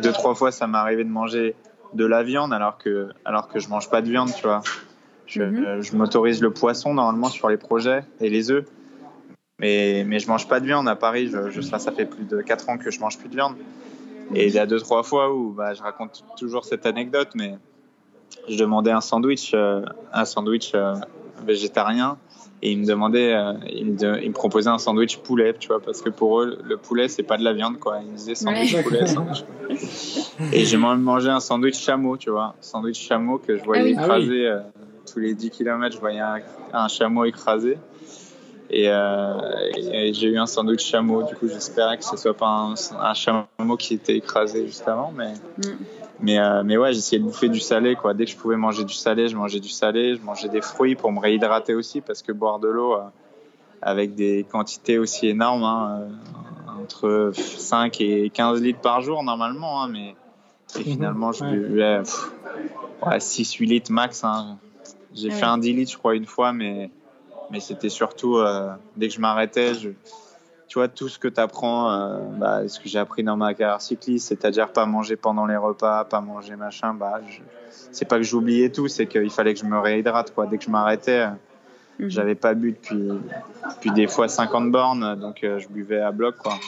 deux trois fois, ça arrivé de manger de la viande alors que alors que je mange pas de viande, tu vois. Je, Mhm. euh, je m'autorise le poisson normalement sur les projets et les œufs. Mais, mais je mange pas de viande à Paris. Je, je- ça, ça fait plus de 4 ans que je mange plus de viande. Et il y a deux trois fois où bah, je raconte toujours cette anecdote, mais je demandais un sandwich, euh, un sandwich euh, végétarien, et ils me demandaient, euh, ils, me, de- ils me proposaient un sandwich poulet, tu vois, parce que pour eux le poulet c'est pas de la viande, quoi. Ils me disaient sandwich Ouais. poulet, sandwich poulet. Et j'ai même mangé un sandwich chameau, tu vois, sandwich chameau que je voyais Ah oui. écraser euh, tous les 10 km, je voyais un, un chameau écrasé. Et, euh, et j'ai eu un sandwich chameau, du coup j'espérais que ce soit pas un, un chameau qui était écrasé juste avant, mais, Mm. mais, euh, mais ouais, j'essayais de bouffer du salé, quoi. Dès que je pouvais manger du salé, je mangeais du salé, je mangeais des fruits pour me réhydrater aussi, parce que boire de l'eau euh, avec des quantités aussi énormes, hein, euh, entre 5 et 15 litres par jour normalement, hein, mais et finalement je buvais pff, ouais, 6-8 litres max. hein. J'ai Ah fait un 10 litres, je crois, une fois, mais, mais c'était surtout euh, dès que je m'arrêtais, je, tu vois, tout ce que tu apprends, bah, ce que j'ai appris dans ma carrière cycliste, c'est-à-dire pas manger pendant les repas, pas manger machin, bah, je- c'est pas que j'oubliais tout, c'est qu'il fallait que je me réhydrate. Quoi. Dès que je m'arrêtais, euh, Mhm. j'avais pas bu depuis, depuis des fois 50 bornes, donc euh, je buvais à bloc. Quoi.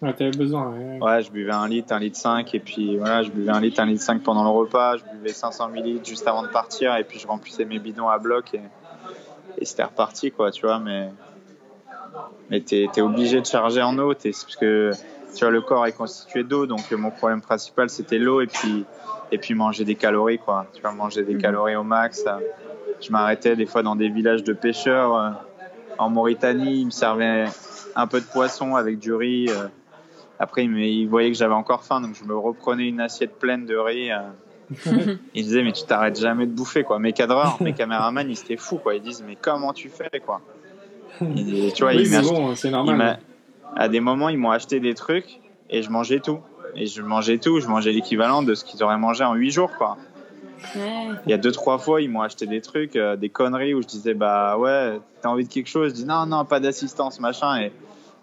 Ouais, t'avais besoin. ouais. Ouais, je buvais un litre, un litre 5, et puis voilà, je buvais un litre, un litre 5 pendant le repas, je buvais 500 millilitres juste avant de partir, et puis je remplissais mes bidons à bloc, et, et c'était reparti, quoi, tu vois, mais, mais t'es es obligé de charger en eau, t'es- parce que tu vois, le corps est constitué d'eau, donc euh, mon problème principal c'était l'eau, et puis, et puis manger des calories, quoi, tu vois, manger des Mhm. calories au max. Je m'arrêtais des fois dans des villages de pêcheurs euh, en Mauritanie, ils me servaient un peu de poisson avec du riz. euh, après, il, voyait que j'avais encore faim, donc je me reprenais une assiette pleine de riz. euh. <laughs> il disait, mais tu t'arrêtes jamais de bouffer, quoi. Mes cadreurs, <laughs> mes caméramans, ils étaient fous, quoi. Ils disent, mais comment tu fais, quoi? <laughs> Il- tu vois, oui, ils c'est bon, c'est normal. m'a- à des moments, ils m'ont acheté des trucs et je mangeais tout. Et je mangeais tout, je mangeais l'équivalent de ce qu'ils auraient mangé en huit jours, quoi. Ouais. Il y a deux, trois fois, ils m'ont acheté des trucs, euh, des conneries où je disais, bah ouais, t'as envie de quelque chose? Je dis, non, non, pas d'assistance, machin. Et,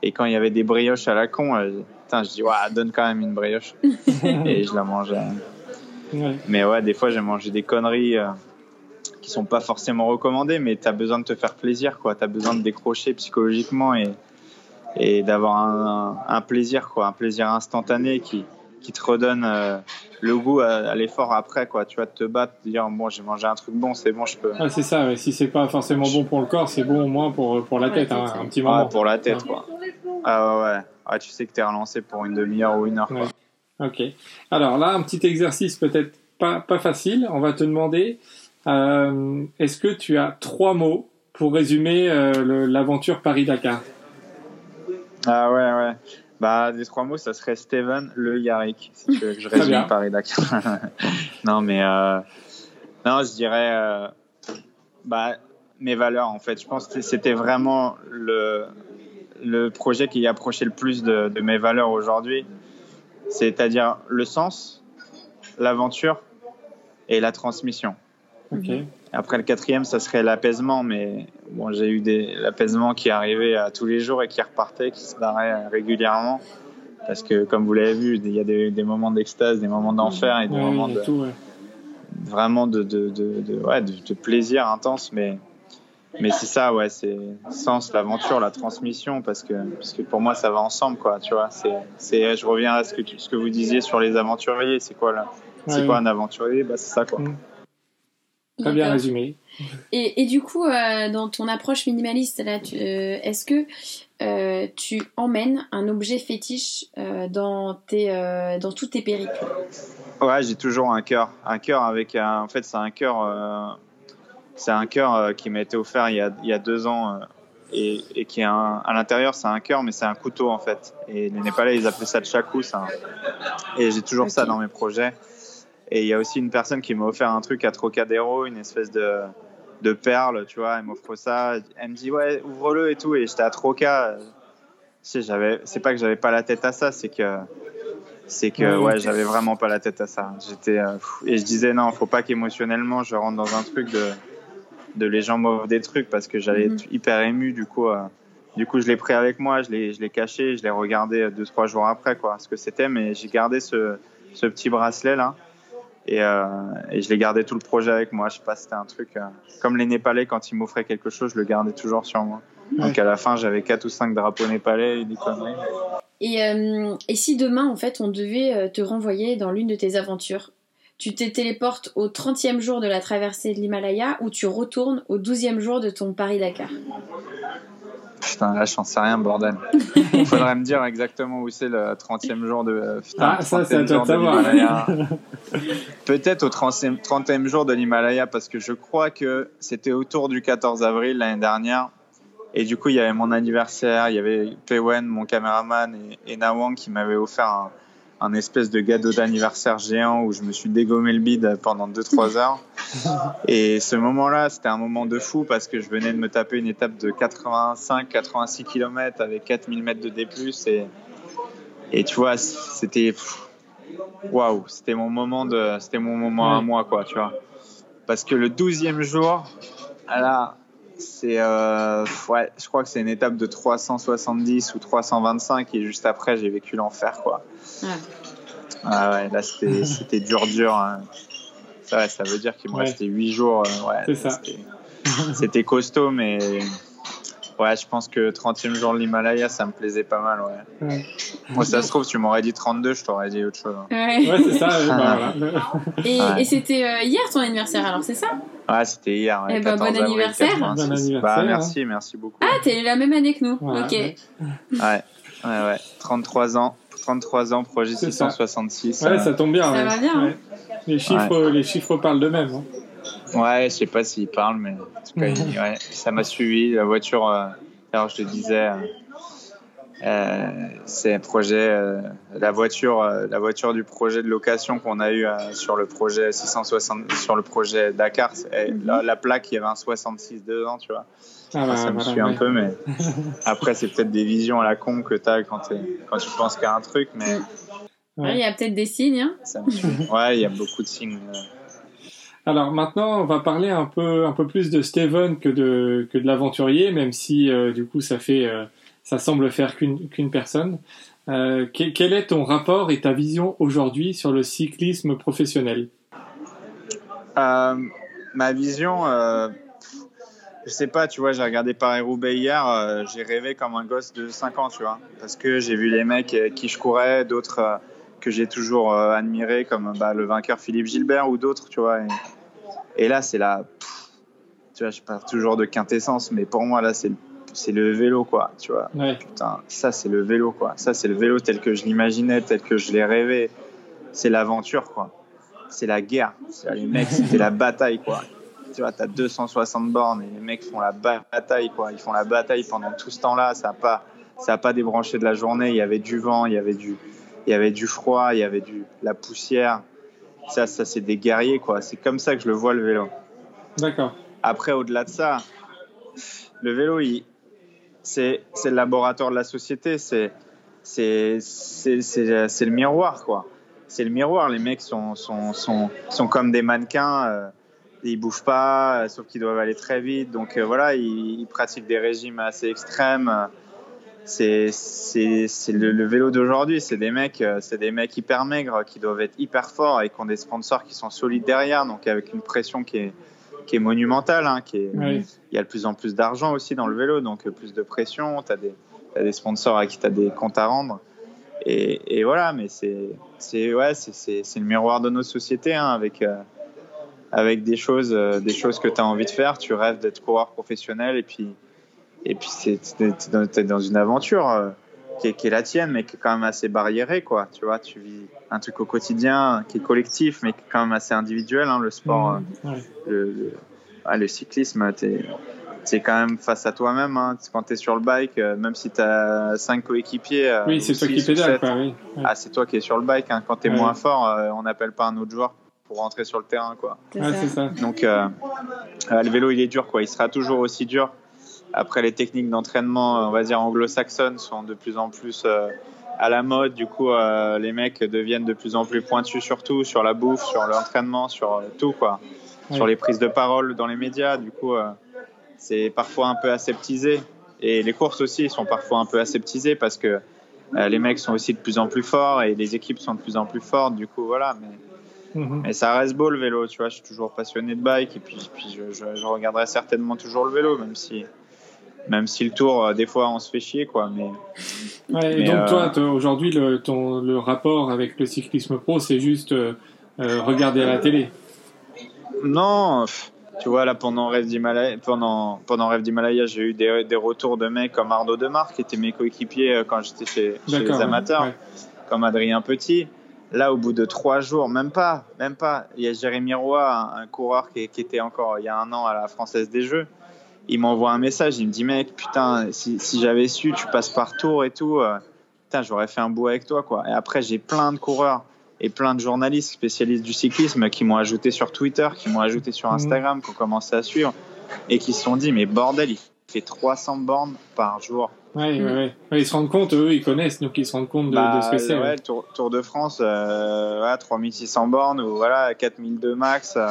et quand il y avait des brioches à la con, euh, je dis, ouais, donne quand même une brioche. <laughs> et je la mangeais. Ouais. Mais ouais, des fois, j'ai mangé des conneries euh, qui sont pas forcément recommandées, mais t'as besoin de te faire plaisir, quoi. T'as besoin de décrocher psychologiquement et, et d'avoir un, un plaisir, quoi. Un plaisir instantané qui, qui te redonne euh, le goût à, à l'effort après, quoi. Tu vas te battre, te dire, bon, j'ai mangé un truc bon, c'est bon, je peux. Ouais, c'est ça, ouais. si c'est pas forcément bon pour le corps, c'est bon au moins pour, pour la tête, hein, un petit moment. pour la tête, quoi. Ah ouais, ouais. Ah, tu sais que t'es relancé pour une demi-heure ou une heure. Ouais. Ok. Alors là, un petit exercice peut-être pas, pas facile. On va te demander, euh, est-ce que tu as trois mots pour résumer euh, l'aventure Paris-Dakar? Ah ouais, ouais. Bah, les trois mots, ça serait Steven Le Yarrick, si tu veux que je <laughs> résume Paris Dakar. <laughs> non, mais euh, non, je dirais bah, mes valeurs, en fait. Je pense que c'était vraiment le, le projet qui approchait le plus de, de mes valeurs aujourd'hui. C'est-à-dire le sens, l'aventure et la transmission. Après le quatrième, ça serait l'apaisement, mais bon, j'ai eu des l'apaisement qui arrivait à tous les jours et qui repartait, qui se barrait régulièrement. Parce que, comme vous l'avez vu, il y a des, des moments d'extase, des moments d'enfer et des Ouais, moments de, tout, ouais. vraiment de, de, de, de- ouais, de, de plaisir intense. Mais, mais c'est ça, ouais, c'est le sens, l'aventure, la transmission, parce que, parce que pour moi, ça va ensemble, quoi. Tu vois, c'est, c'est, je reviens à ce que, tu- ce que vous disiez sur les aventuriers. C'est quoi, là C'est Ouais, quoi un aventurier? Bah, C'est ça, quoi. Mm. Très bien résumé. Et, et du coup, euh, dans ton approche minimaliste, là, tu- euh, est-ce que euh, tu emmènes un objet fétiche euh, dans, tes, euh, dans tous tes périples? Ouais, j'ai toujours un cœur. Un cœur avec un. En fait, c'est un cœur. C'est un cœur euh, qui m'a été offert il y a, il y a deux ans. euh, et, et qui est un, à l'intérieur, c'est un cœur, mais c'est un couteau en fait. Et les Népalais, ils appelaient ça le chakou. un- Et j'ai toujours ça dans mes projets. Et il y a aussi une personne qui m'a offert un truc à Trocadéro, une espèce de, de perle, tu vois. Elle m'offre ça. Elle me dit, ouais, ouvre-le et tout. Et j'étais à Troca. j'avais. C'est pas que j'avais pas la tête à ça, c'est que c'est que Ouais. j'avais vraiment pas la tête à ça. J'étais euh, et je disais non, faut pas qu'émotionnellement je rentre dans un truc de de les gens m'offrent des trucs parce que j'allais Mhm. être hyper ému du coup. euh, du coup, je l'ai pris avec moi, je l'ai je l'ai caché, je l'ai regardé euh, deux trois jours après quoi, ce que c'était, mais j'ai gardé ce ce petit bracelet là. Et, euh, et je l'ai gardé tout le projet avec moi. Je sais pas, c'était un truc euh, comme les Népalais quand ils m'offraient quelque chose, je le gardais toujours sur moi. Donc à la fin, j'avais quatre ou cinq drapeaux népalais et des conneries. et, euh, et si demain, en fait, on devait te renvoyer dans l'une de tes aventures, tu te téléportes au 30e jour de la traversée de l'Himalaya ou tu retournes au 12e jour de ton Paris-Dakar Putain, là, j'en sais rien, bordel. <laughs> Il faudrait me dire exactement où c'est le 30e jour de. Putain, Ah, ça, c'est à 30e toi jour de savoir. l'Himalaya. <laughs> Peut-être au 30e, 30e jour de l'Himalaya, parce que je crois que c'était autour du 14 avril l'année dernière. Et du coup, il y avait mon anniversaire, il y avait Pewen, mon caméraman, et, et Nawang qui m'avaient offert un, un espèce de gâteau d'anniversaire géant où je me suis dégommé le bide pendant 2-3 <laughs> heures. Et ce moment-là, c'était un moment de fou parce que je venais de me taper une étape de 85-86 km avec 4000 mètres de D+. Et, et tu vois, c'était. waouh, c'était mon moment de, c'était mon moment à moi, quoi, tu vois. Parce que le 12e jour, là, c'est, euh, ouais, je crois que c'est une étape de 370 ou 325 et juste après, j'ai vécu l'enfer, quoi. Ouais. Ah ouais, là, c'était, <laughs> c'était dur, dur. hein. Ça, ouais, ça veut dire qu'il me Ouais. restait 8 jours. euh, ouais, C'est ça. C'était, c'était costaud, mais ouais, je pense que 30e jour de l'Himalaya, ça me plaisait pas mal, ouais. Ouais. Moi, ça se trouve, tu m'aurais dit 32, je t'aurais dit autre chose. hein. Ouais. Ouais, c'est ça. ouais, bah. Et, Ouais. et c'était euh, hier ton anniversaire, alors c'est ça? Ouais, c'était hier. ouais, Eh 14 bon avril anniversaire. 86. Bon anniversaire, Bah, hein. merci, merci beaucoup. Ah, t'es la même année que nous. Ok. ouais. Ouais, ouais, ouais. 33 ans. 33 ans, projet C'est ça. 666. Ouais, euh, ça tombe bien. Ça ouais. va bien, hein. Les chiffres, les chiffres parlent d'eux-mêmes. hein. Ouais, je sais pas s'il parle, mais en tout cas, il- <laughs> ouais, ça m'a suivi. La voiture, euh, alors je te disais, euh, euh, c'est un projet, euh, la voiture, euh, la voiture du projet de location qu'on a eu euh, sur le projet 660, sur le projet Dakar. c'est- la, la plaque, il y avait un 66 dedans, tu vois. Ah, bah, ça me suit un ouais. peu, mais <laughs> après, c'est peut-être des visions à la con que tu as quand, quand tu penses qu'à un truc, mais Ouais, Il y a peut-être des signes. Hein. ça me suit. Ouais, il y a beaucoup de signes. Alors maintenant, on va parler un peu, un peu plus de Steven que de, que de l'aventurier, même si euh, du coup ça fait, euh, ça semble faire qu'une personne. Euh, quel, est ton rapport et ta vision aujourd'hui sur le cyclisme professionnel? Ma vision, je sais pas, tu vois, j'ai regardé Paris-Roubaix hier, j'ai rêvé comme un gosse de 5 ans, tu vois, parce que j'ai vu les mecs qui je courais, d'autres que j'ai toujours admirés, comme bah, le vainqueur Philippe Gilbert ou d'autres, tu vois. Et là, c'est la. pff, Tu vois, je parle toujours de quintessence, mais pour moi, là, c'est le, c'est le vélo, quoi, tu vois. Ouais, Putain, ça, c'est le vélo, quoi. Ça, c'est le vélo tel que je l'imaginais, tel que je l'ai rêvé. C'est l'aventure, quoi. C'est la guerre. C'est- Les mecs, <laughs> c'était la bataille, quoi. Tu vois, t'as 260 bornes et les mecs font la ba- bataille, quoi. Ils font la bataille pendant tout ce temps-là. Ça n'a pas, ça a pas débranché de la journée. Il y avait du vent, il y avait du, il y avait du froid, il y avait du, la poussière. Ça, ça, c'est des guerriers, quoi. C'est comme ça que je le vois, le vélo. d'accord. Après, au-delà de ça, le vélo, il- c'est c'est le laboratoire de la société, c'est c'est c'est- c'est- c'est le miroir, quoi. C'est le miroir. Les mecs sont, sont, sont, sont comme des mannequins, euh, ils bougent pas, euh, sauf qu'ils doivent aller très vite. Donc euh, voilà, ils, ils pratiquent des régimes assez extrêmes. C'est c'est- c'est le, le vélo d'aujourd'hui. C'est des mecs, euh, c'est des mecs hyper maigres qui doivent être hyper forts et qui ont des sponsors qui sont solides derrière, donc avec une pression qui est qui est monumentale, hein, qui est, il y a de plus en plus d'argent aussi dans le vélo, donc plus de pression, tu as des, t'as des sponsors à qui tu as des comptes à rendre. Et, et voilà, mais c'est c'est ouais, c'est- c'est c'est le miroir de notre société, hein, avec, euh, avec des choses, euh, des choses que tu as envie de faire. Tu rêves d'être coureur professionnel et puis, et puis c'est t'es- t'es dans, une aventure euh, qui, est, qui est la tienne, mais qui est quand même assez barriérée. Quoi. Tu vois, tu vis un truc au quotidien qui est collectif, mais qui est quand même assez individuel, hein, le sport. euh, Mmh, ouais. le, le, ah, le cyclisme, t'es es quand même face à toi-même. Hein. Quand tu es sur le bike, euh, même si tu as 5 coéquipiers. euh, Oui, c'est toi qui pédales. Oui. Ouais. Ah, c'est toi qui es sur le bike. Hein. Quand tu es Ouais. moins fort, euh, on n'appelle pas un autre joueur pour rentrer sur le terrain. Quoi. Ça. Donc, euh, euh, le vélo, il est dur. Quoi. Il sera toujours aussi dur. Après, les techniques d'entraînement, on va dire anglo-saxonnes, sont de plus en plus euh, à la mode. Du coup, euh, les mecs deviennent de plus en plus pointus sur tout, sur la bouffe, sur l'entraînement, sur euh, tout. Quoi sur les prises de parole dans les médias. Du coup, euh, c'est parfois un peu aseptisé. Et les courses aussi sont parfois un peu aseptisées parce que euh, les mecs sont aussi de plus en plus forts et les équipes sont de plus en plus fortes. Du coup, voilà. Mais, Mhm. mais ça reste beau le vélo, tu vois. Je suis toujours passionné de bike et puis, puis je, je- je regarderai certainement toujours le vélo, même si, même si le tour, euh, des fois, on se fait chier, quoi. Mais Ouais, et Mais, donc euh, toi, toi, aujourd'hui, le, ton, le rapport avec le cyclisme pro, c'est juste euh, euh, regarder à la télé. Non, tu vois, là, pendant Rêve d'Himalaya, pendant, pendant Rêve d'Himalaya, j'ai eu des, des retours de mecs comme Arnaud Demar, qui était mes coéquipiers euh, quand j'étais chez, chez les amateurs, ouais. comme Adrien Petit. Là, au bout de trois jours, même pas, même pas, il y a Jérémy Roy, un, un coureur qui, qui était encore il y a un an à la Française des Jeux. Il m'envoie un message, il me dit, mec, putain, si, si j'avais su, tu passes par tour et tout, euh, putain, j'aurais fait un bout avec toi, quoi. Et après, j'ai plein de coureurs et plein de journalistes spécialistes du cyclisme qui m'ont ajouté sur Twitter, qui m'ont ajouté sur Mhm. Instagram, qui ont commencé à suivre et qui se sont dit mais bordel, il fait 300 bornes par jour. Ouais, Mm. ouais, ouais. Ils se rendent compte, eux, ils connaissent, donc ils se rendent compte de, Bah, de ce que c'est. ouais, tour, Tour de France, euh, voilà, 3600 bornes ou voilà, 4002 max. euh,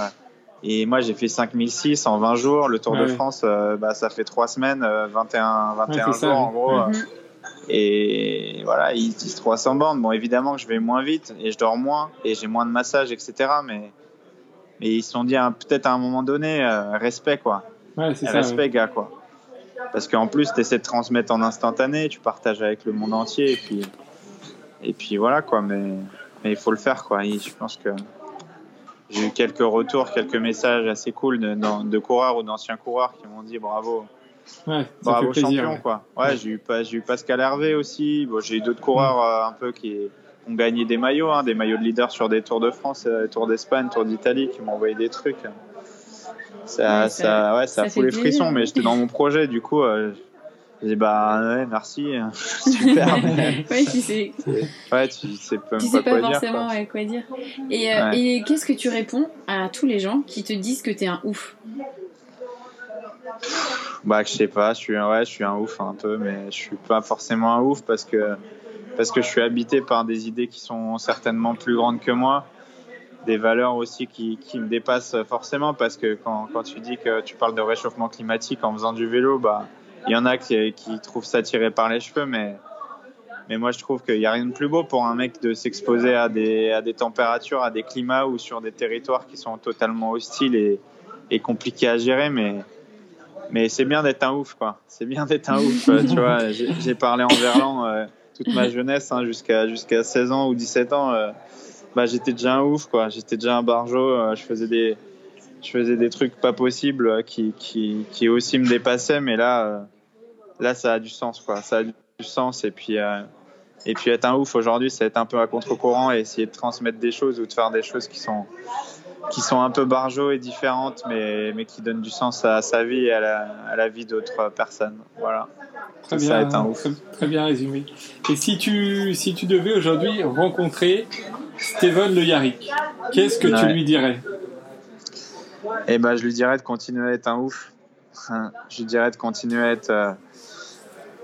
et moi, j'ai fait 5006 en 20 jours. Le Tour de. France, euh, bah, ça fait 3 semaines, euh, 21, 21 c'est jours ça, en gros. Ouais. euh, Mhm. Et voilà, ils disent 300 bornes. Bon, évidemment que je vais moins vite et je dors moins et j'ai moins de massage, etc. Mais, mais ils se sont dit, hein, peut-être à un moment donné, euh, respect, quoi. Ça. respect, ouais. gars, quoi. Parce qu'en plus, tu essaies de transmettre en instantané, tu partages avec le monde entier, et puis, et puis voilà, quoi. Mais, mais il faut le faire, quoi. Et je pense que j'ai eu quelques retours, quelques messages assez cool de, de- de coureurs ou d'anciens coureurs qui m'ont dit bravo, Ouais, bravo plaisir. champion, ouais. quoi. Ouais, j'ai eu, pas- j'ai eu Pascal Hervé aussi. Bon, j'ai eu d'autres coureurs euh, un peu qui ont gagné des maillots, hein, des maillots de leader sur des Tours de France, euh, Tours d'Espagne, Tours d'Italie, qui m'ont envoyé des trucs. Ça, ça, ça- ouais, ça, ça a fout les plaisir. frissons, mais j'étais dans mon projet, du coup, euh, j'ai dit bah ouais, merci, <laughs> super. mais, Ouais, tu sais, ouais, tu sais même tu pas sais pas quoi dire. forcément quoi. dire. Et, euh, Ouais. et qu'est-ce que tu réponds à tous les gens qui te disent que t'es un ouf? Bah, je sais pas, je suis, ouais, je suis un ouf un peu, mais je suis pas forcément un ouf parce que, parce que je suis habité par des idées qui sont certainement plus grandes que moi, des valeurs aussi qui, qui me dépassent forcément parce que quand, quand tu dis que tu parles de réchauffement climatique en faisant du vélo, bah, il y en a qui, qui trouvent ça tiré par les cheveux, mais, mais moi je trouve qu'il n'y a rien de plus beau pour un mec de s'exposer à des, à des températures, à des climats ou sur des territoires qui sont totalement hostiles et, et compliqués à gérer, mais mais c'est bien d'être un ouf, quoi. C'est bien d'être un ouf, euh, tu vois. J'ai parlé en verlan euh, toute ma jeunesse, hein, jusqu'à jusqu'à 16 ans ou 17 ans. euh, bah, j'étais déjà un ouf, quoi. J'étais déjà un barjo. euh, je faisais des, je faisais des trucs pas possibles qui, qui, qui aussi me dépassaient, mais là, là, ça a du sens, quoi. Ça a du sens. Et puis, euh, et puis être un ouf aujourd'hui, c'est être un peu à contre-courant et essayer de transmettre des choses ou de faire des choses qui sont qui sont un peu barjots et différentes, mais, mais qui donnent du sens à sa vie et à la, à la vie d'autres personnes. Voilà. Très C'est ça, bien, être un ouf. très, très bien résumé. Et si tu, si tu devais aujourd'hui rencontrer Steven Le Yarrick, qu'est-ce que tu lui dirais? Et ben, je lui dirais de continuer à être un ouf. Je lui dirais de continuer à être, euh,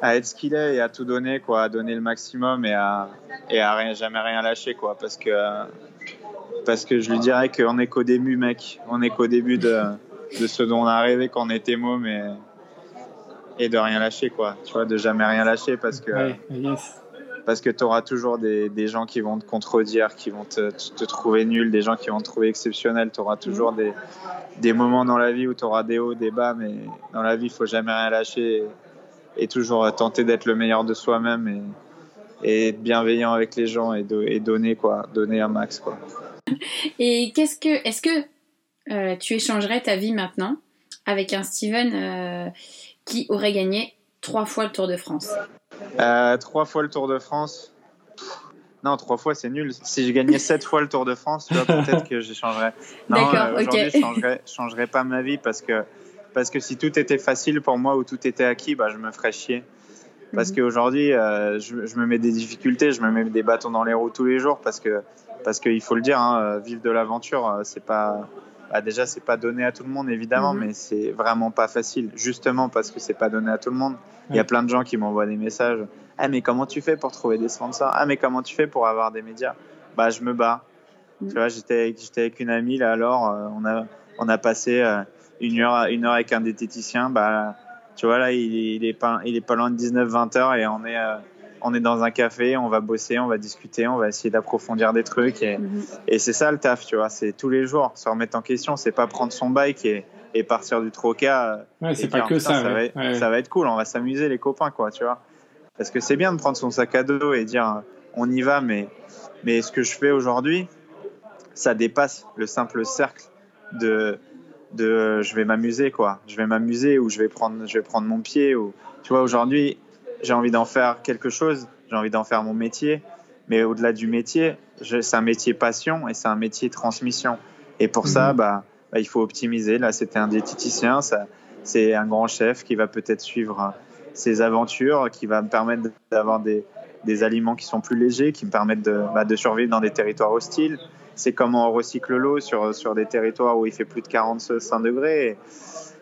à être ce qu'il est et à tout donner, quoi, à donner le maximum et à, et à rien, jamais rien lâcher, quoi, parce que, parce que je lui dirais qu'on est qu'au début, mec. On est qu'au début de, de ce dont on a rêvé quand on était môme et, et de rien lâcher, quoi. Tu vois, de jamais rien lâcher parce que. Ouais, yes. parce que tu auras toujours des, des gens qui vont te contredire, qui vont te, te trouver nul, des gens qui vont te trouver exceptionnel. Tu auras toujours des, des moments dans la vie où tu auras des hauts, des bas, mais dans la vie, il faut jamais rien lâcher et, et toujours tenter d'être le meilleur de soi-même et, et être bienveillant avec les gens et, do- et donner quoi, donner un max quoi. <laughs> Et qu'est-ce que, est-ce que euh, tu échangerais ta vie maintenant avec un Steven euh, qui aurait gagné trois fois le Tour de France? Euh, trois fois le Tour de France. Non, trois fois c'est nul. Si je gagnais sept fois le Tour de France, peut-être que j'échangerais. <laughs> Non, euh, aujourd'hui, je changerais, changerais pas ma vie parce que, parce que si tout était facile pour moi ou tout était acquis, bah, je me ferais chier. Parce Mhm. qu'aujourd'hui, euh, je, je me mets des difficultés, je me mets des bâtons dans les roues tous les jours parce que, parce qu'il faut le dire, hein, euh, vivre de l'aventure, euh, c'est pas, bah, déjà c'est pas donné à tout le monde évidemment, Mhm. mais c'est vraiment pas facile, justement parce que c'est pas donné à tout le monde. Il y a plein de gens qui m'envoient des messages. Ah mais comment tu fais pour trouver des sponsors? Ah mais comment tu fais pour avoir des médias? Bah je me bats. Mhm. Tu vois, j'étais avec, une amie là alors, euh, on a on a passé euh, une heure une heure avec un diététicien. Bah tu vois là il, est- il est pas il est pas loin de 19-20 heures et on est euh, on est dans un café, on va bosser, on va discuter, on va essayer d'approfondir des trucs et, Mhm. et c'est ça le taf, tu vois, c'est tous les jours se remettre en question, c'est pas prendre son bike et, et partir du troca. euh, Ouais, c'est pas que Putain, ça. va ouais. être, Ouais, ça va être cool, on va s'amuser les copains, quoi, tu vois. Parce que c'est bien de prendre son sac à dos et dire on y va, mais, mais ce que je fais aujourd'hui, ça dépasse le simple cercle de, de euh, je vais m'amuser, quoi. Je vais m'amuser ou je vais prendre, je vais prendre mon pied. Ou, tu vois, aujourd'hui, j'ai envie d'en faire quelque chose, j'ai envie d'en faire mon métier, mais au-delà du métier, c'est un métier passion et c'est un métier transmission. Et pour ça, Mhm. bah, bah, il faut optimiser. Là, c'était un diététicien, ça, c'est un grand chef qui va peut-être suivre euh, ses aventures, qui va me permettre d'avoir des, des aliments qui sont plus légers, qui me permettent de, bah, de survivre dans des territoires hostiles. C'est comment on recycle l'eau sur, sur des territoires où il fait plus de 45 degrés. Et,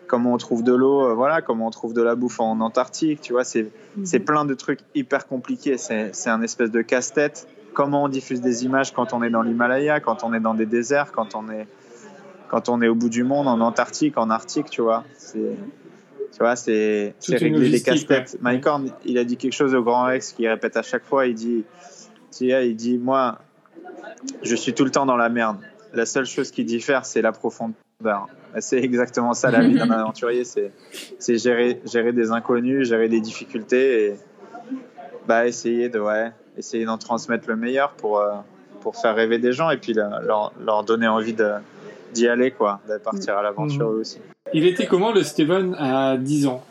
comment on trouve de l'eau, euh, voilà, comment on trouve de la bouffe en Antarctique, tu vois, c'est c'est plein de trucs hyper compliqués. C'est c'est un espèce de casse-tête. Comment on diffuse des images quand on est dans l'Himalaya, quand on est dans des déserts, quand on est quand on est au bout du monde, en Antarctique, en Arctique, tu vois. Tu vois, c'est régler les casse-têtes. ouais. Mike Horn, il a dit quelque chose au Grand Rex qu'il répète à chaque fois. Il dit, tu sais, il dit, moi, je suis tout le temps dans la merde. La seule chose qui diffère, c'est la profondeur. C'est exactement ça la vie d'un <laughs> aventurier, c'est c'est gérer gérer des inconnus, gérer des difficultés et bah essayer de ouais, essayer d'en transmettre le meilleur pour euh, pour faire rêver des gens et puis leur leur, leur donner envie de d'y aller quoi, de partir à l'aventure Mhm. eux aussi. Il était comment le Steven à 10 ans?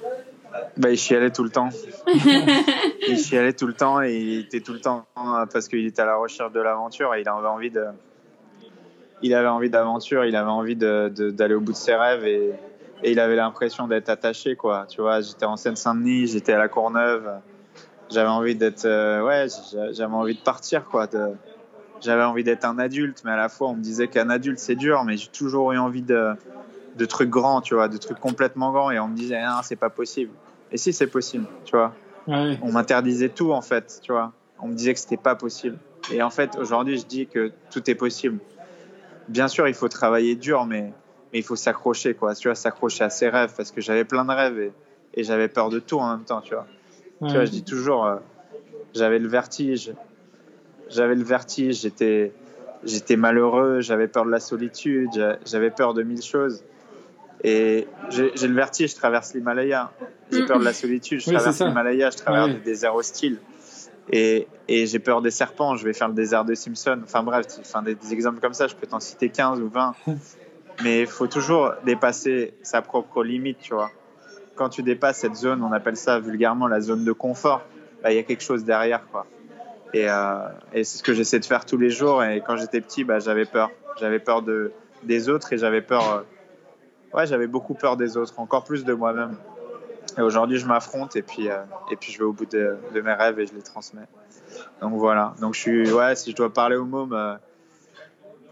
Bah, il chialait tout le temps. <laughs> il chialait tout le temps et il était tout le temps euh, parce qu'il était à la recherche de l'aventure et il avait envie de. Il avait envie d'aventure, il avait envie de- de- d'aller au bout de ses rêves et, et il avait l'impression d'être attaché, quoi. Tu vois, j'étais en Seine-Saint-Denis, j'étais à la Courneuve, j'avais envie d'être, euh, ouais, j'a- j'avais envie de partir, quoi. j'avais envie d'être un adulte, mais à la fois on me disait qu'un adulte c'est dur, mais j'ai toujours eu envie de, de trucs grands, tu vois, de trucs complètement grands et on me disait, non, c'est pas possible. Et si c'est possible, tu vois. Ouais. On m'interdisait tout en fait, tu vois. On me disait que c'était pas possible. Et en fait, aujourd'hui, je dis que tout est possible. Bien sûr, il faut travailler dur, mais, mais il faut s'accrocher, quoi. Tu vois, s'accrocher à ses rêves, parce que j'avais plein de rêves et, et j'avais peur de tout en même temps, tu vois. Ouais. Tu vois, je dis toujours, euh, j'avais le vertige, j'avais le vertige, j'étais, j'étais malheureux, j'avais peur de la solitude, j'a- j'avais peur de mille choses. Et j'ai le vertige, je traverse l'Himalaya. J'ai peur de la solitude, je Oui, traverse l'Himalaya, je traverse Ouais. des déserts hostiles. Et, et j'ai peur des serpents, je vais faire le désert de Simpson. Enfin bref, enfin, des, des exemples comme ça, je peux t'en citer 15 ou 20. <laughs> Mais il faut toujours dépasser sa propre limite, tu vois. Quand tu dépasses cette zone, on appelle ça vulgairement la zone de confort, bah, il y a quelque chose derrière, quoi. Et, euh, et c'est ce que j'essaie de faire tous les jours. Et quand j'étais petit, bah, j'avais peur. J'avais peur de, des autres et j'avais peur. euh, ouais, j'avais beaucoup peur des autres, encore plus de moi-même. Et aujourd'hui, je m'affronte et puis, euh, et puis je vais au bout de, de mes rêves et je les transmets. Donc voilà. Donc je suis, ouais, si je dois parler au môme, euh,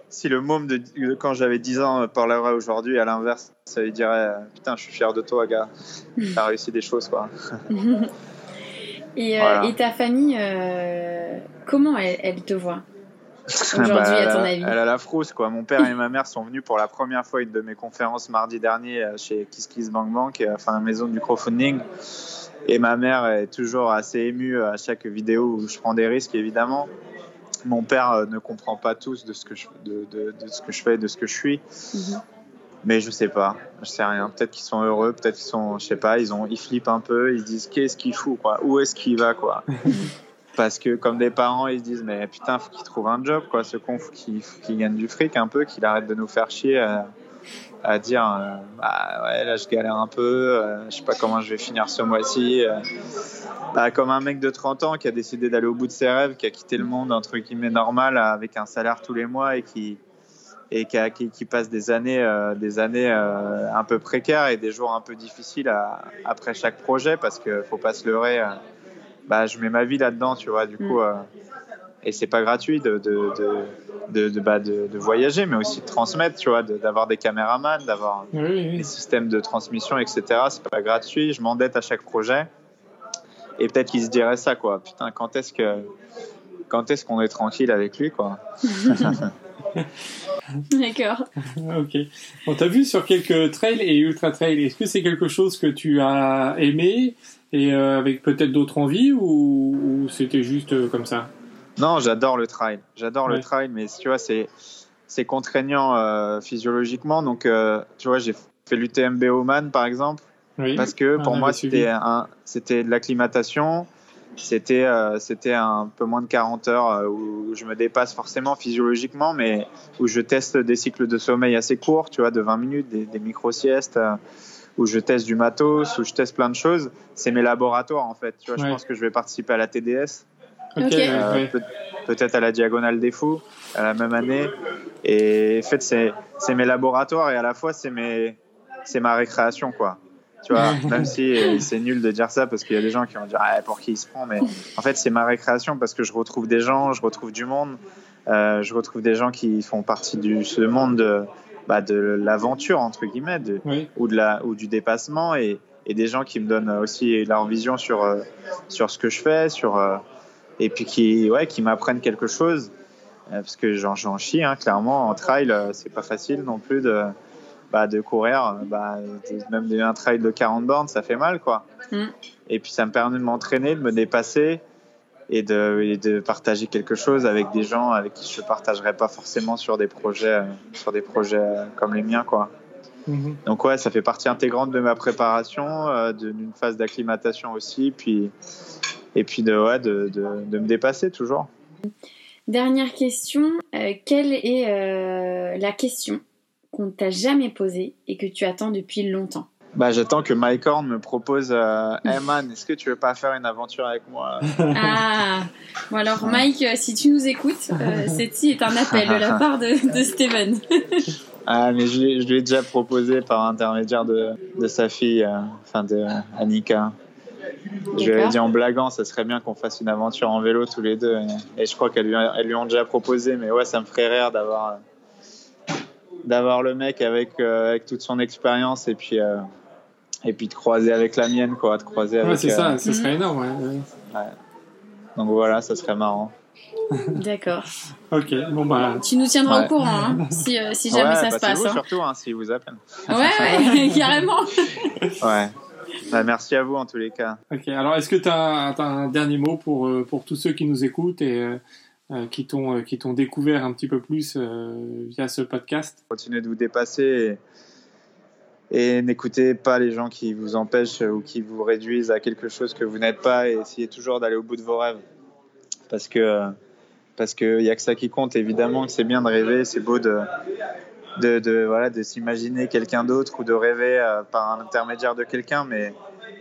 si le môme de, de quand j'avais 10 ans euh, parlerait aujourd'hui, à l'inverse, ça lui dirait Putain, je suis fier de toi, gars. <laughs> T'as réussi des choses, quoi. <laughs> et, euh, Voilà. et ta famille, comment elle, elle te voit? Aujourd'hui, à elle, ton a- avis elle a la frousse, quoi. Mon père et ma mère sont venus pour la première fois à une de mes conférences mardi dernier euh, chez Kiss Kiss Bank Bank, euh, enfin, maison du crowdfunding. Et ma mère est toujours assez émue à chaque vidéo où je prends des risques, évidemment. Mon père euh, ne comprend pas tous de ce que je, de, de- de ce que je fais, de ce que je suis. Mhm. Mais je sais pas, je sais rien. Peut-être qu'ils sont heureux, peut-être qu'ils sont, je sais pas, ils ont, ils flippent un peu, ils se disent qu'est-ce qu'il fout, quoi, où est-ce qu'il va, quoi? <laughs> Parce que comme des parents, ils se disent mais putain, faut qu'il trouve un job, quoi, ce con, faut qu'il, gagne du fric un peu, qu'il arrête de nous faire chier à, dire euh, bah ouais, là je galère un peu, euh, je sais pas comment je vais finir ce mois-ci. euh. Bah, comme un mec de 30 ans qui a décidé d'aller au bout de ses rêves, qui a quitté le monde entre guillemets normal avec un salaire tous les mois et qui passe des années, euh, des années euh, un peu précaires et des jours un peu difficiles après chaque projet parce que faut pas se leurrer. Bah, je mets ma vie là-dedans, tu vois. Du coup, euh, et c'est pas gratuit de de, de, de, de, bah, de, de voyager, mais aussi de transmettre, tu vois, de- d'avoir des caméramans, d'avoir Oui, oui, des systèmes de transmission, etc. C'est pas gratuit. Je m'endette à chaque projet. Et peut-être qu'il se dirait ça, quoi. Putain, quand est-ce que quand est-ce qu'on est tranquille avec lui, quoi? <laughs> D'accord. <laughs> ok. On t'a vu sur quelques trails et ultra trails. Est-ce que c'est quelque chose que tu as aimé? Et euh, avec peut-être d'autres envies ou, ou c'était juste euh, comme ça? Non, j'adore le trail. J'adore Ouais. le trail, mais tu vois, c'est c'est contraignant euh, physiologiquement. Donc, euh, tu vois, j'ai fait l'UTMB Oman, par exemple, Oui. parce que Ah, pour moi, c'était un, c'était de l'acclimatation. C'était euh, c'était un peu moins de 40 heures où je me dépasse forcément physiologiquement, mais où je teste des cycles de sommeil assez courts, tu vois, de 20 minutes, des, des micro-siestes, où je teste du matos, où je teste plein de choses. C'est mes laboratoires, en fait. Tu vois, Ouais. je pense que je vais participer à la TDS. Euh, peut-être à la Diagonale des Fous, à la même année. Et en fait, c'est mes laboratoires et à la fois, c'est mes- c'est ma récréation, quoi. Tu vois, <laughs> même si euh, c'est nul de dire ça parce qu'il y a des gens qui vont dire ah, pour qui il se prend, mais en fait, c'est ma récréation parce que je retrouve des gens, je retrouve du monde, euh, je retrouve des gens qui font partie de ce monde de, bah, de l'aventure entre guillemets de, Oui. ou de la ou du dépassement et, et des gens qui me donnent aussi leur vision sur euh, sur ce que je fais sur euh, et puis qui ouais qui m'apprennent quelque chose Euh, parce que j'en j'en chie hein, clairement en trail euh, c'est pas facile non plus de bah, de courir euh, bah, de- même un trail de 40 bornes ça fait mal quoi Mm. et puis ça me permet de m'entraîner de me dépasser et de, et de partager quelque chose avec des gens avec qui je ne partagerais pas forcément sur des projets euh, sur des projets euh, comme les miens quoi Mhm. donc ouais, ça fait partie intégrante de ma préparation, euh, d'une phase d'acclimatation aussi, puis et puis de ouais, de, de, de me dépasser toujours. Dernière question, euh, quelle est euh, la question qu'on ne t'a jamais posée et que tu attends depuis longtemps? Bah j'attends que Mike Horn me propose, euh, hey man, est-ce que tu veux pas faire une aventure avec moi? Ah Bon alors Mike, euh, si tu nous écoutes, euh, <laughs> ceci est un appel de la part de, de Steven. <laughs> Ah mais je, je lui ai déjà proposé par intermédiaire de, de sa fille, euh, enfin de Annika. Je lui ai dit en blaguant, ça serait bien qu'on fasse une aventure en vélo tous les deux. Et, et je crois qu'elles lui, elles lui ont déjà proposé, mais ouais, ça me ferait rire d'avoir d'avoir le mec avec euh, avec toute son expérience et puis euh, et puis de croiser avec la mienne, quoi, de croiser avec. Ouais, c'est euh, ça, ce serait énorme. ouais, ouais. Donc voilà, ça serait marrant. <laughs> D'accord. Ok, bon bah. Tu nous tiendras Ouais. au courant hein, si, euh, si jamais ouais, ça bah, se passe. Vous hein. surtout, hein, si vous appelle. Ouais, <laughs> ouais, <laughs> carrément. Ouais. Bah, merci à vous en tous les cas. Ok, alors est-ce que tu as, un dernier mot pour, euh, pour tous ceux qui nous écoutent et euh, euh, qui t'ont euh, qui t'ont découvert un petit peu plus euh, via ce podcast? Continuez de vous dépasser et, et n'écoutez pas les gens qui vous empêchent ou qui vous réduisent à quelque chose que vous n'êtes pas. Et essayez toujours d'aller au bout de vos rêves. Parce que parce que y a que ça qui compte évidemment que c'est bien de rêver. C'est beau de de, de voilà de s'imaginer quelqu'un d'autre ou de rêver euh, par un intermédiaire de quelqu'un. Mais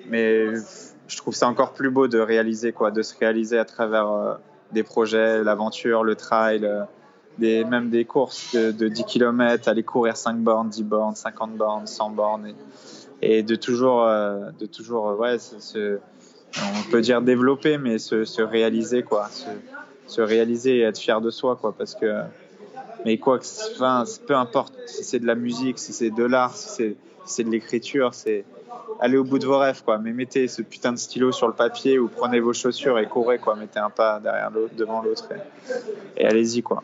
mais je trouve ça encore plus beau de réaliser quoi de se réaliser à travers euh, des projets l'aventure le trail euh, des, même des courses de, de 10 km, aller courir 5 bornes, 10 bornes, 50 bornes, 100 bornes, et, et de toujours, euh, de toujours euh, ouais, se, on peut dire développer, mais se, se réaliser, quoi, se, se réaliser et être fier de soi, quoi, parce que, mais quoi, que enfin, peu importe si c'est de la musique, si c'est de l'art, si c'est si de l'écriture, c'est aller au bout de vos rêves, quoi. Mais mettez ce putain de stylo sur le papier ou prenez vos chaussures et courez, quoi. Mettez un pas derrière l'autre, devant l'autre et, et allez-y, quoi.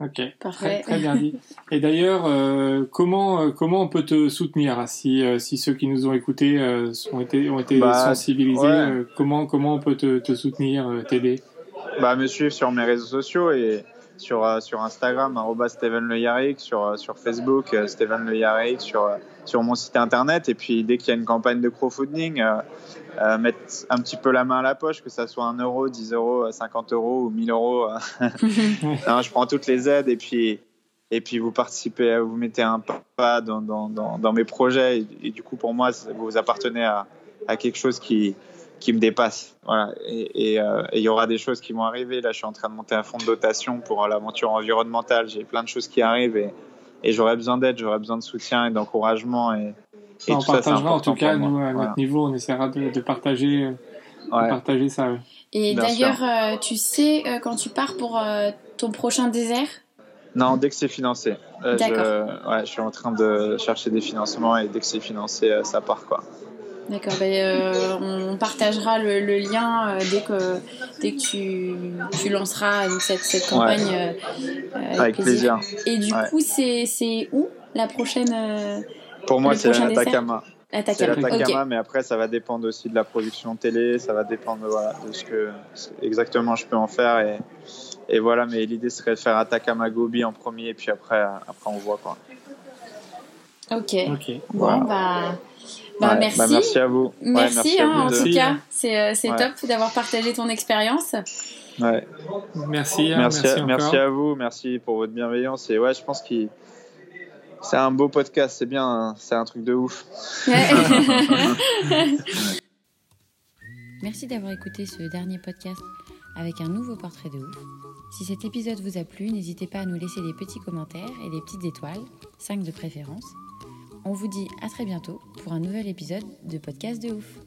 Ok, très, Parfait. très bien dit. Et d'ailleurs, euh, comment, euh, comment on peut te soutenir hein, si, euh, si ceux qui nous ont écoutés euh, ont été, ont été Bah, sensibilisés ouais. euh, comment, comment on peut te, te soutenir, euh, t'aider? Bah, me suivre sur mes réseaux sociaux et sur, euh, sur Instagram, Steven Le Yarrick, sur, euh, sur Facebook, euh, Steven Le Yarrick, sur, sur mon site internet. Et puis, dès qu'il y a une campagne de crowdfunding, euh, euh, mettre un petit peu la main à la poche, que ça soit 1 euro, 10 euros, 50 euros ou 1000 euros. Non, <laughs> je prends toutes les aides et puis, et puis vous participez, vous mettez un pas dans, dans, dans, dans mes projets. Et, et du coup, pour moi, vous appartenez à, à quelque chose qui, qui me dépasse. Voilà. Et et, euh, et il y aura des choses qui vont arriver. Là, je suis en train de monter un fonds de dotation pour euh, l'aventure environnementale. J'ai plein de choses qui arrivent et, et j'aurais besoin d'aide, j'aurais besoin de soutien et d'encouragement. Et, et On tout ça, c'est partagera en tout cas, nous, à notre niveau, on essaiera de, de partager, euh, de partager ça. ouais. Et d'ailleurs, euh, tu sais euh, quand tu pars pour euh, ton prochain désert? Non, dès que c'est financé. Euh, D'accord. je, ouais, je suis en train de chercher des financements et dès que c'est financé, euh, ça part quoi. D'accord, ben, euh, on partagera le, le lien euh, dès que, dès que tu, tu lanceras donc, cette, cette campagne euh, euh, Avec plaisir. Et du Ouais. coup, c'est c'est où la prochaine euh, Pour moi, c'est l'Atacama. L'Atacama, Ok. mais après, ça va dépendre aussi de la production télé, ça va dépendre voilà, de ce que exactement je peux en faire. Et, et voilà, mais l'idée serait de faire Atacama Gobi en premier, et puis après, après on voit quoi. Ok. Ok. Bon, bah, bah, Ouais, merci. bah, merci à vous. Ouais, Merci, à hein, vous en deux. tout cas. C'est euh, c'est Ouais. top d'avoir partagé ton expérience. Ouais. Merci, hein, Merci, merci, à, merci encore. à vous, merci pour votre bienveillance. Et ouais, je pense que c'est un beau podcast, c'est bien, hein, c'est un truc de ouf. <laughs> <laughs> Merci d'avoir écouté ce dernier podcast avec un nouveau portrait de ouf. Si cet épisode vous a plu, n'hésitez pas à nous laisser des petits commentaires et des petites étoiles, 5 de préférence. On vous dit à très bientôt pour un nouvel épisode de Podcast de ouf.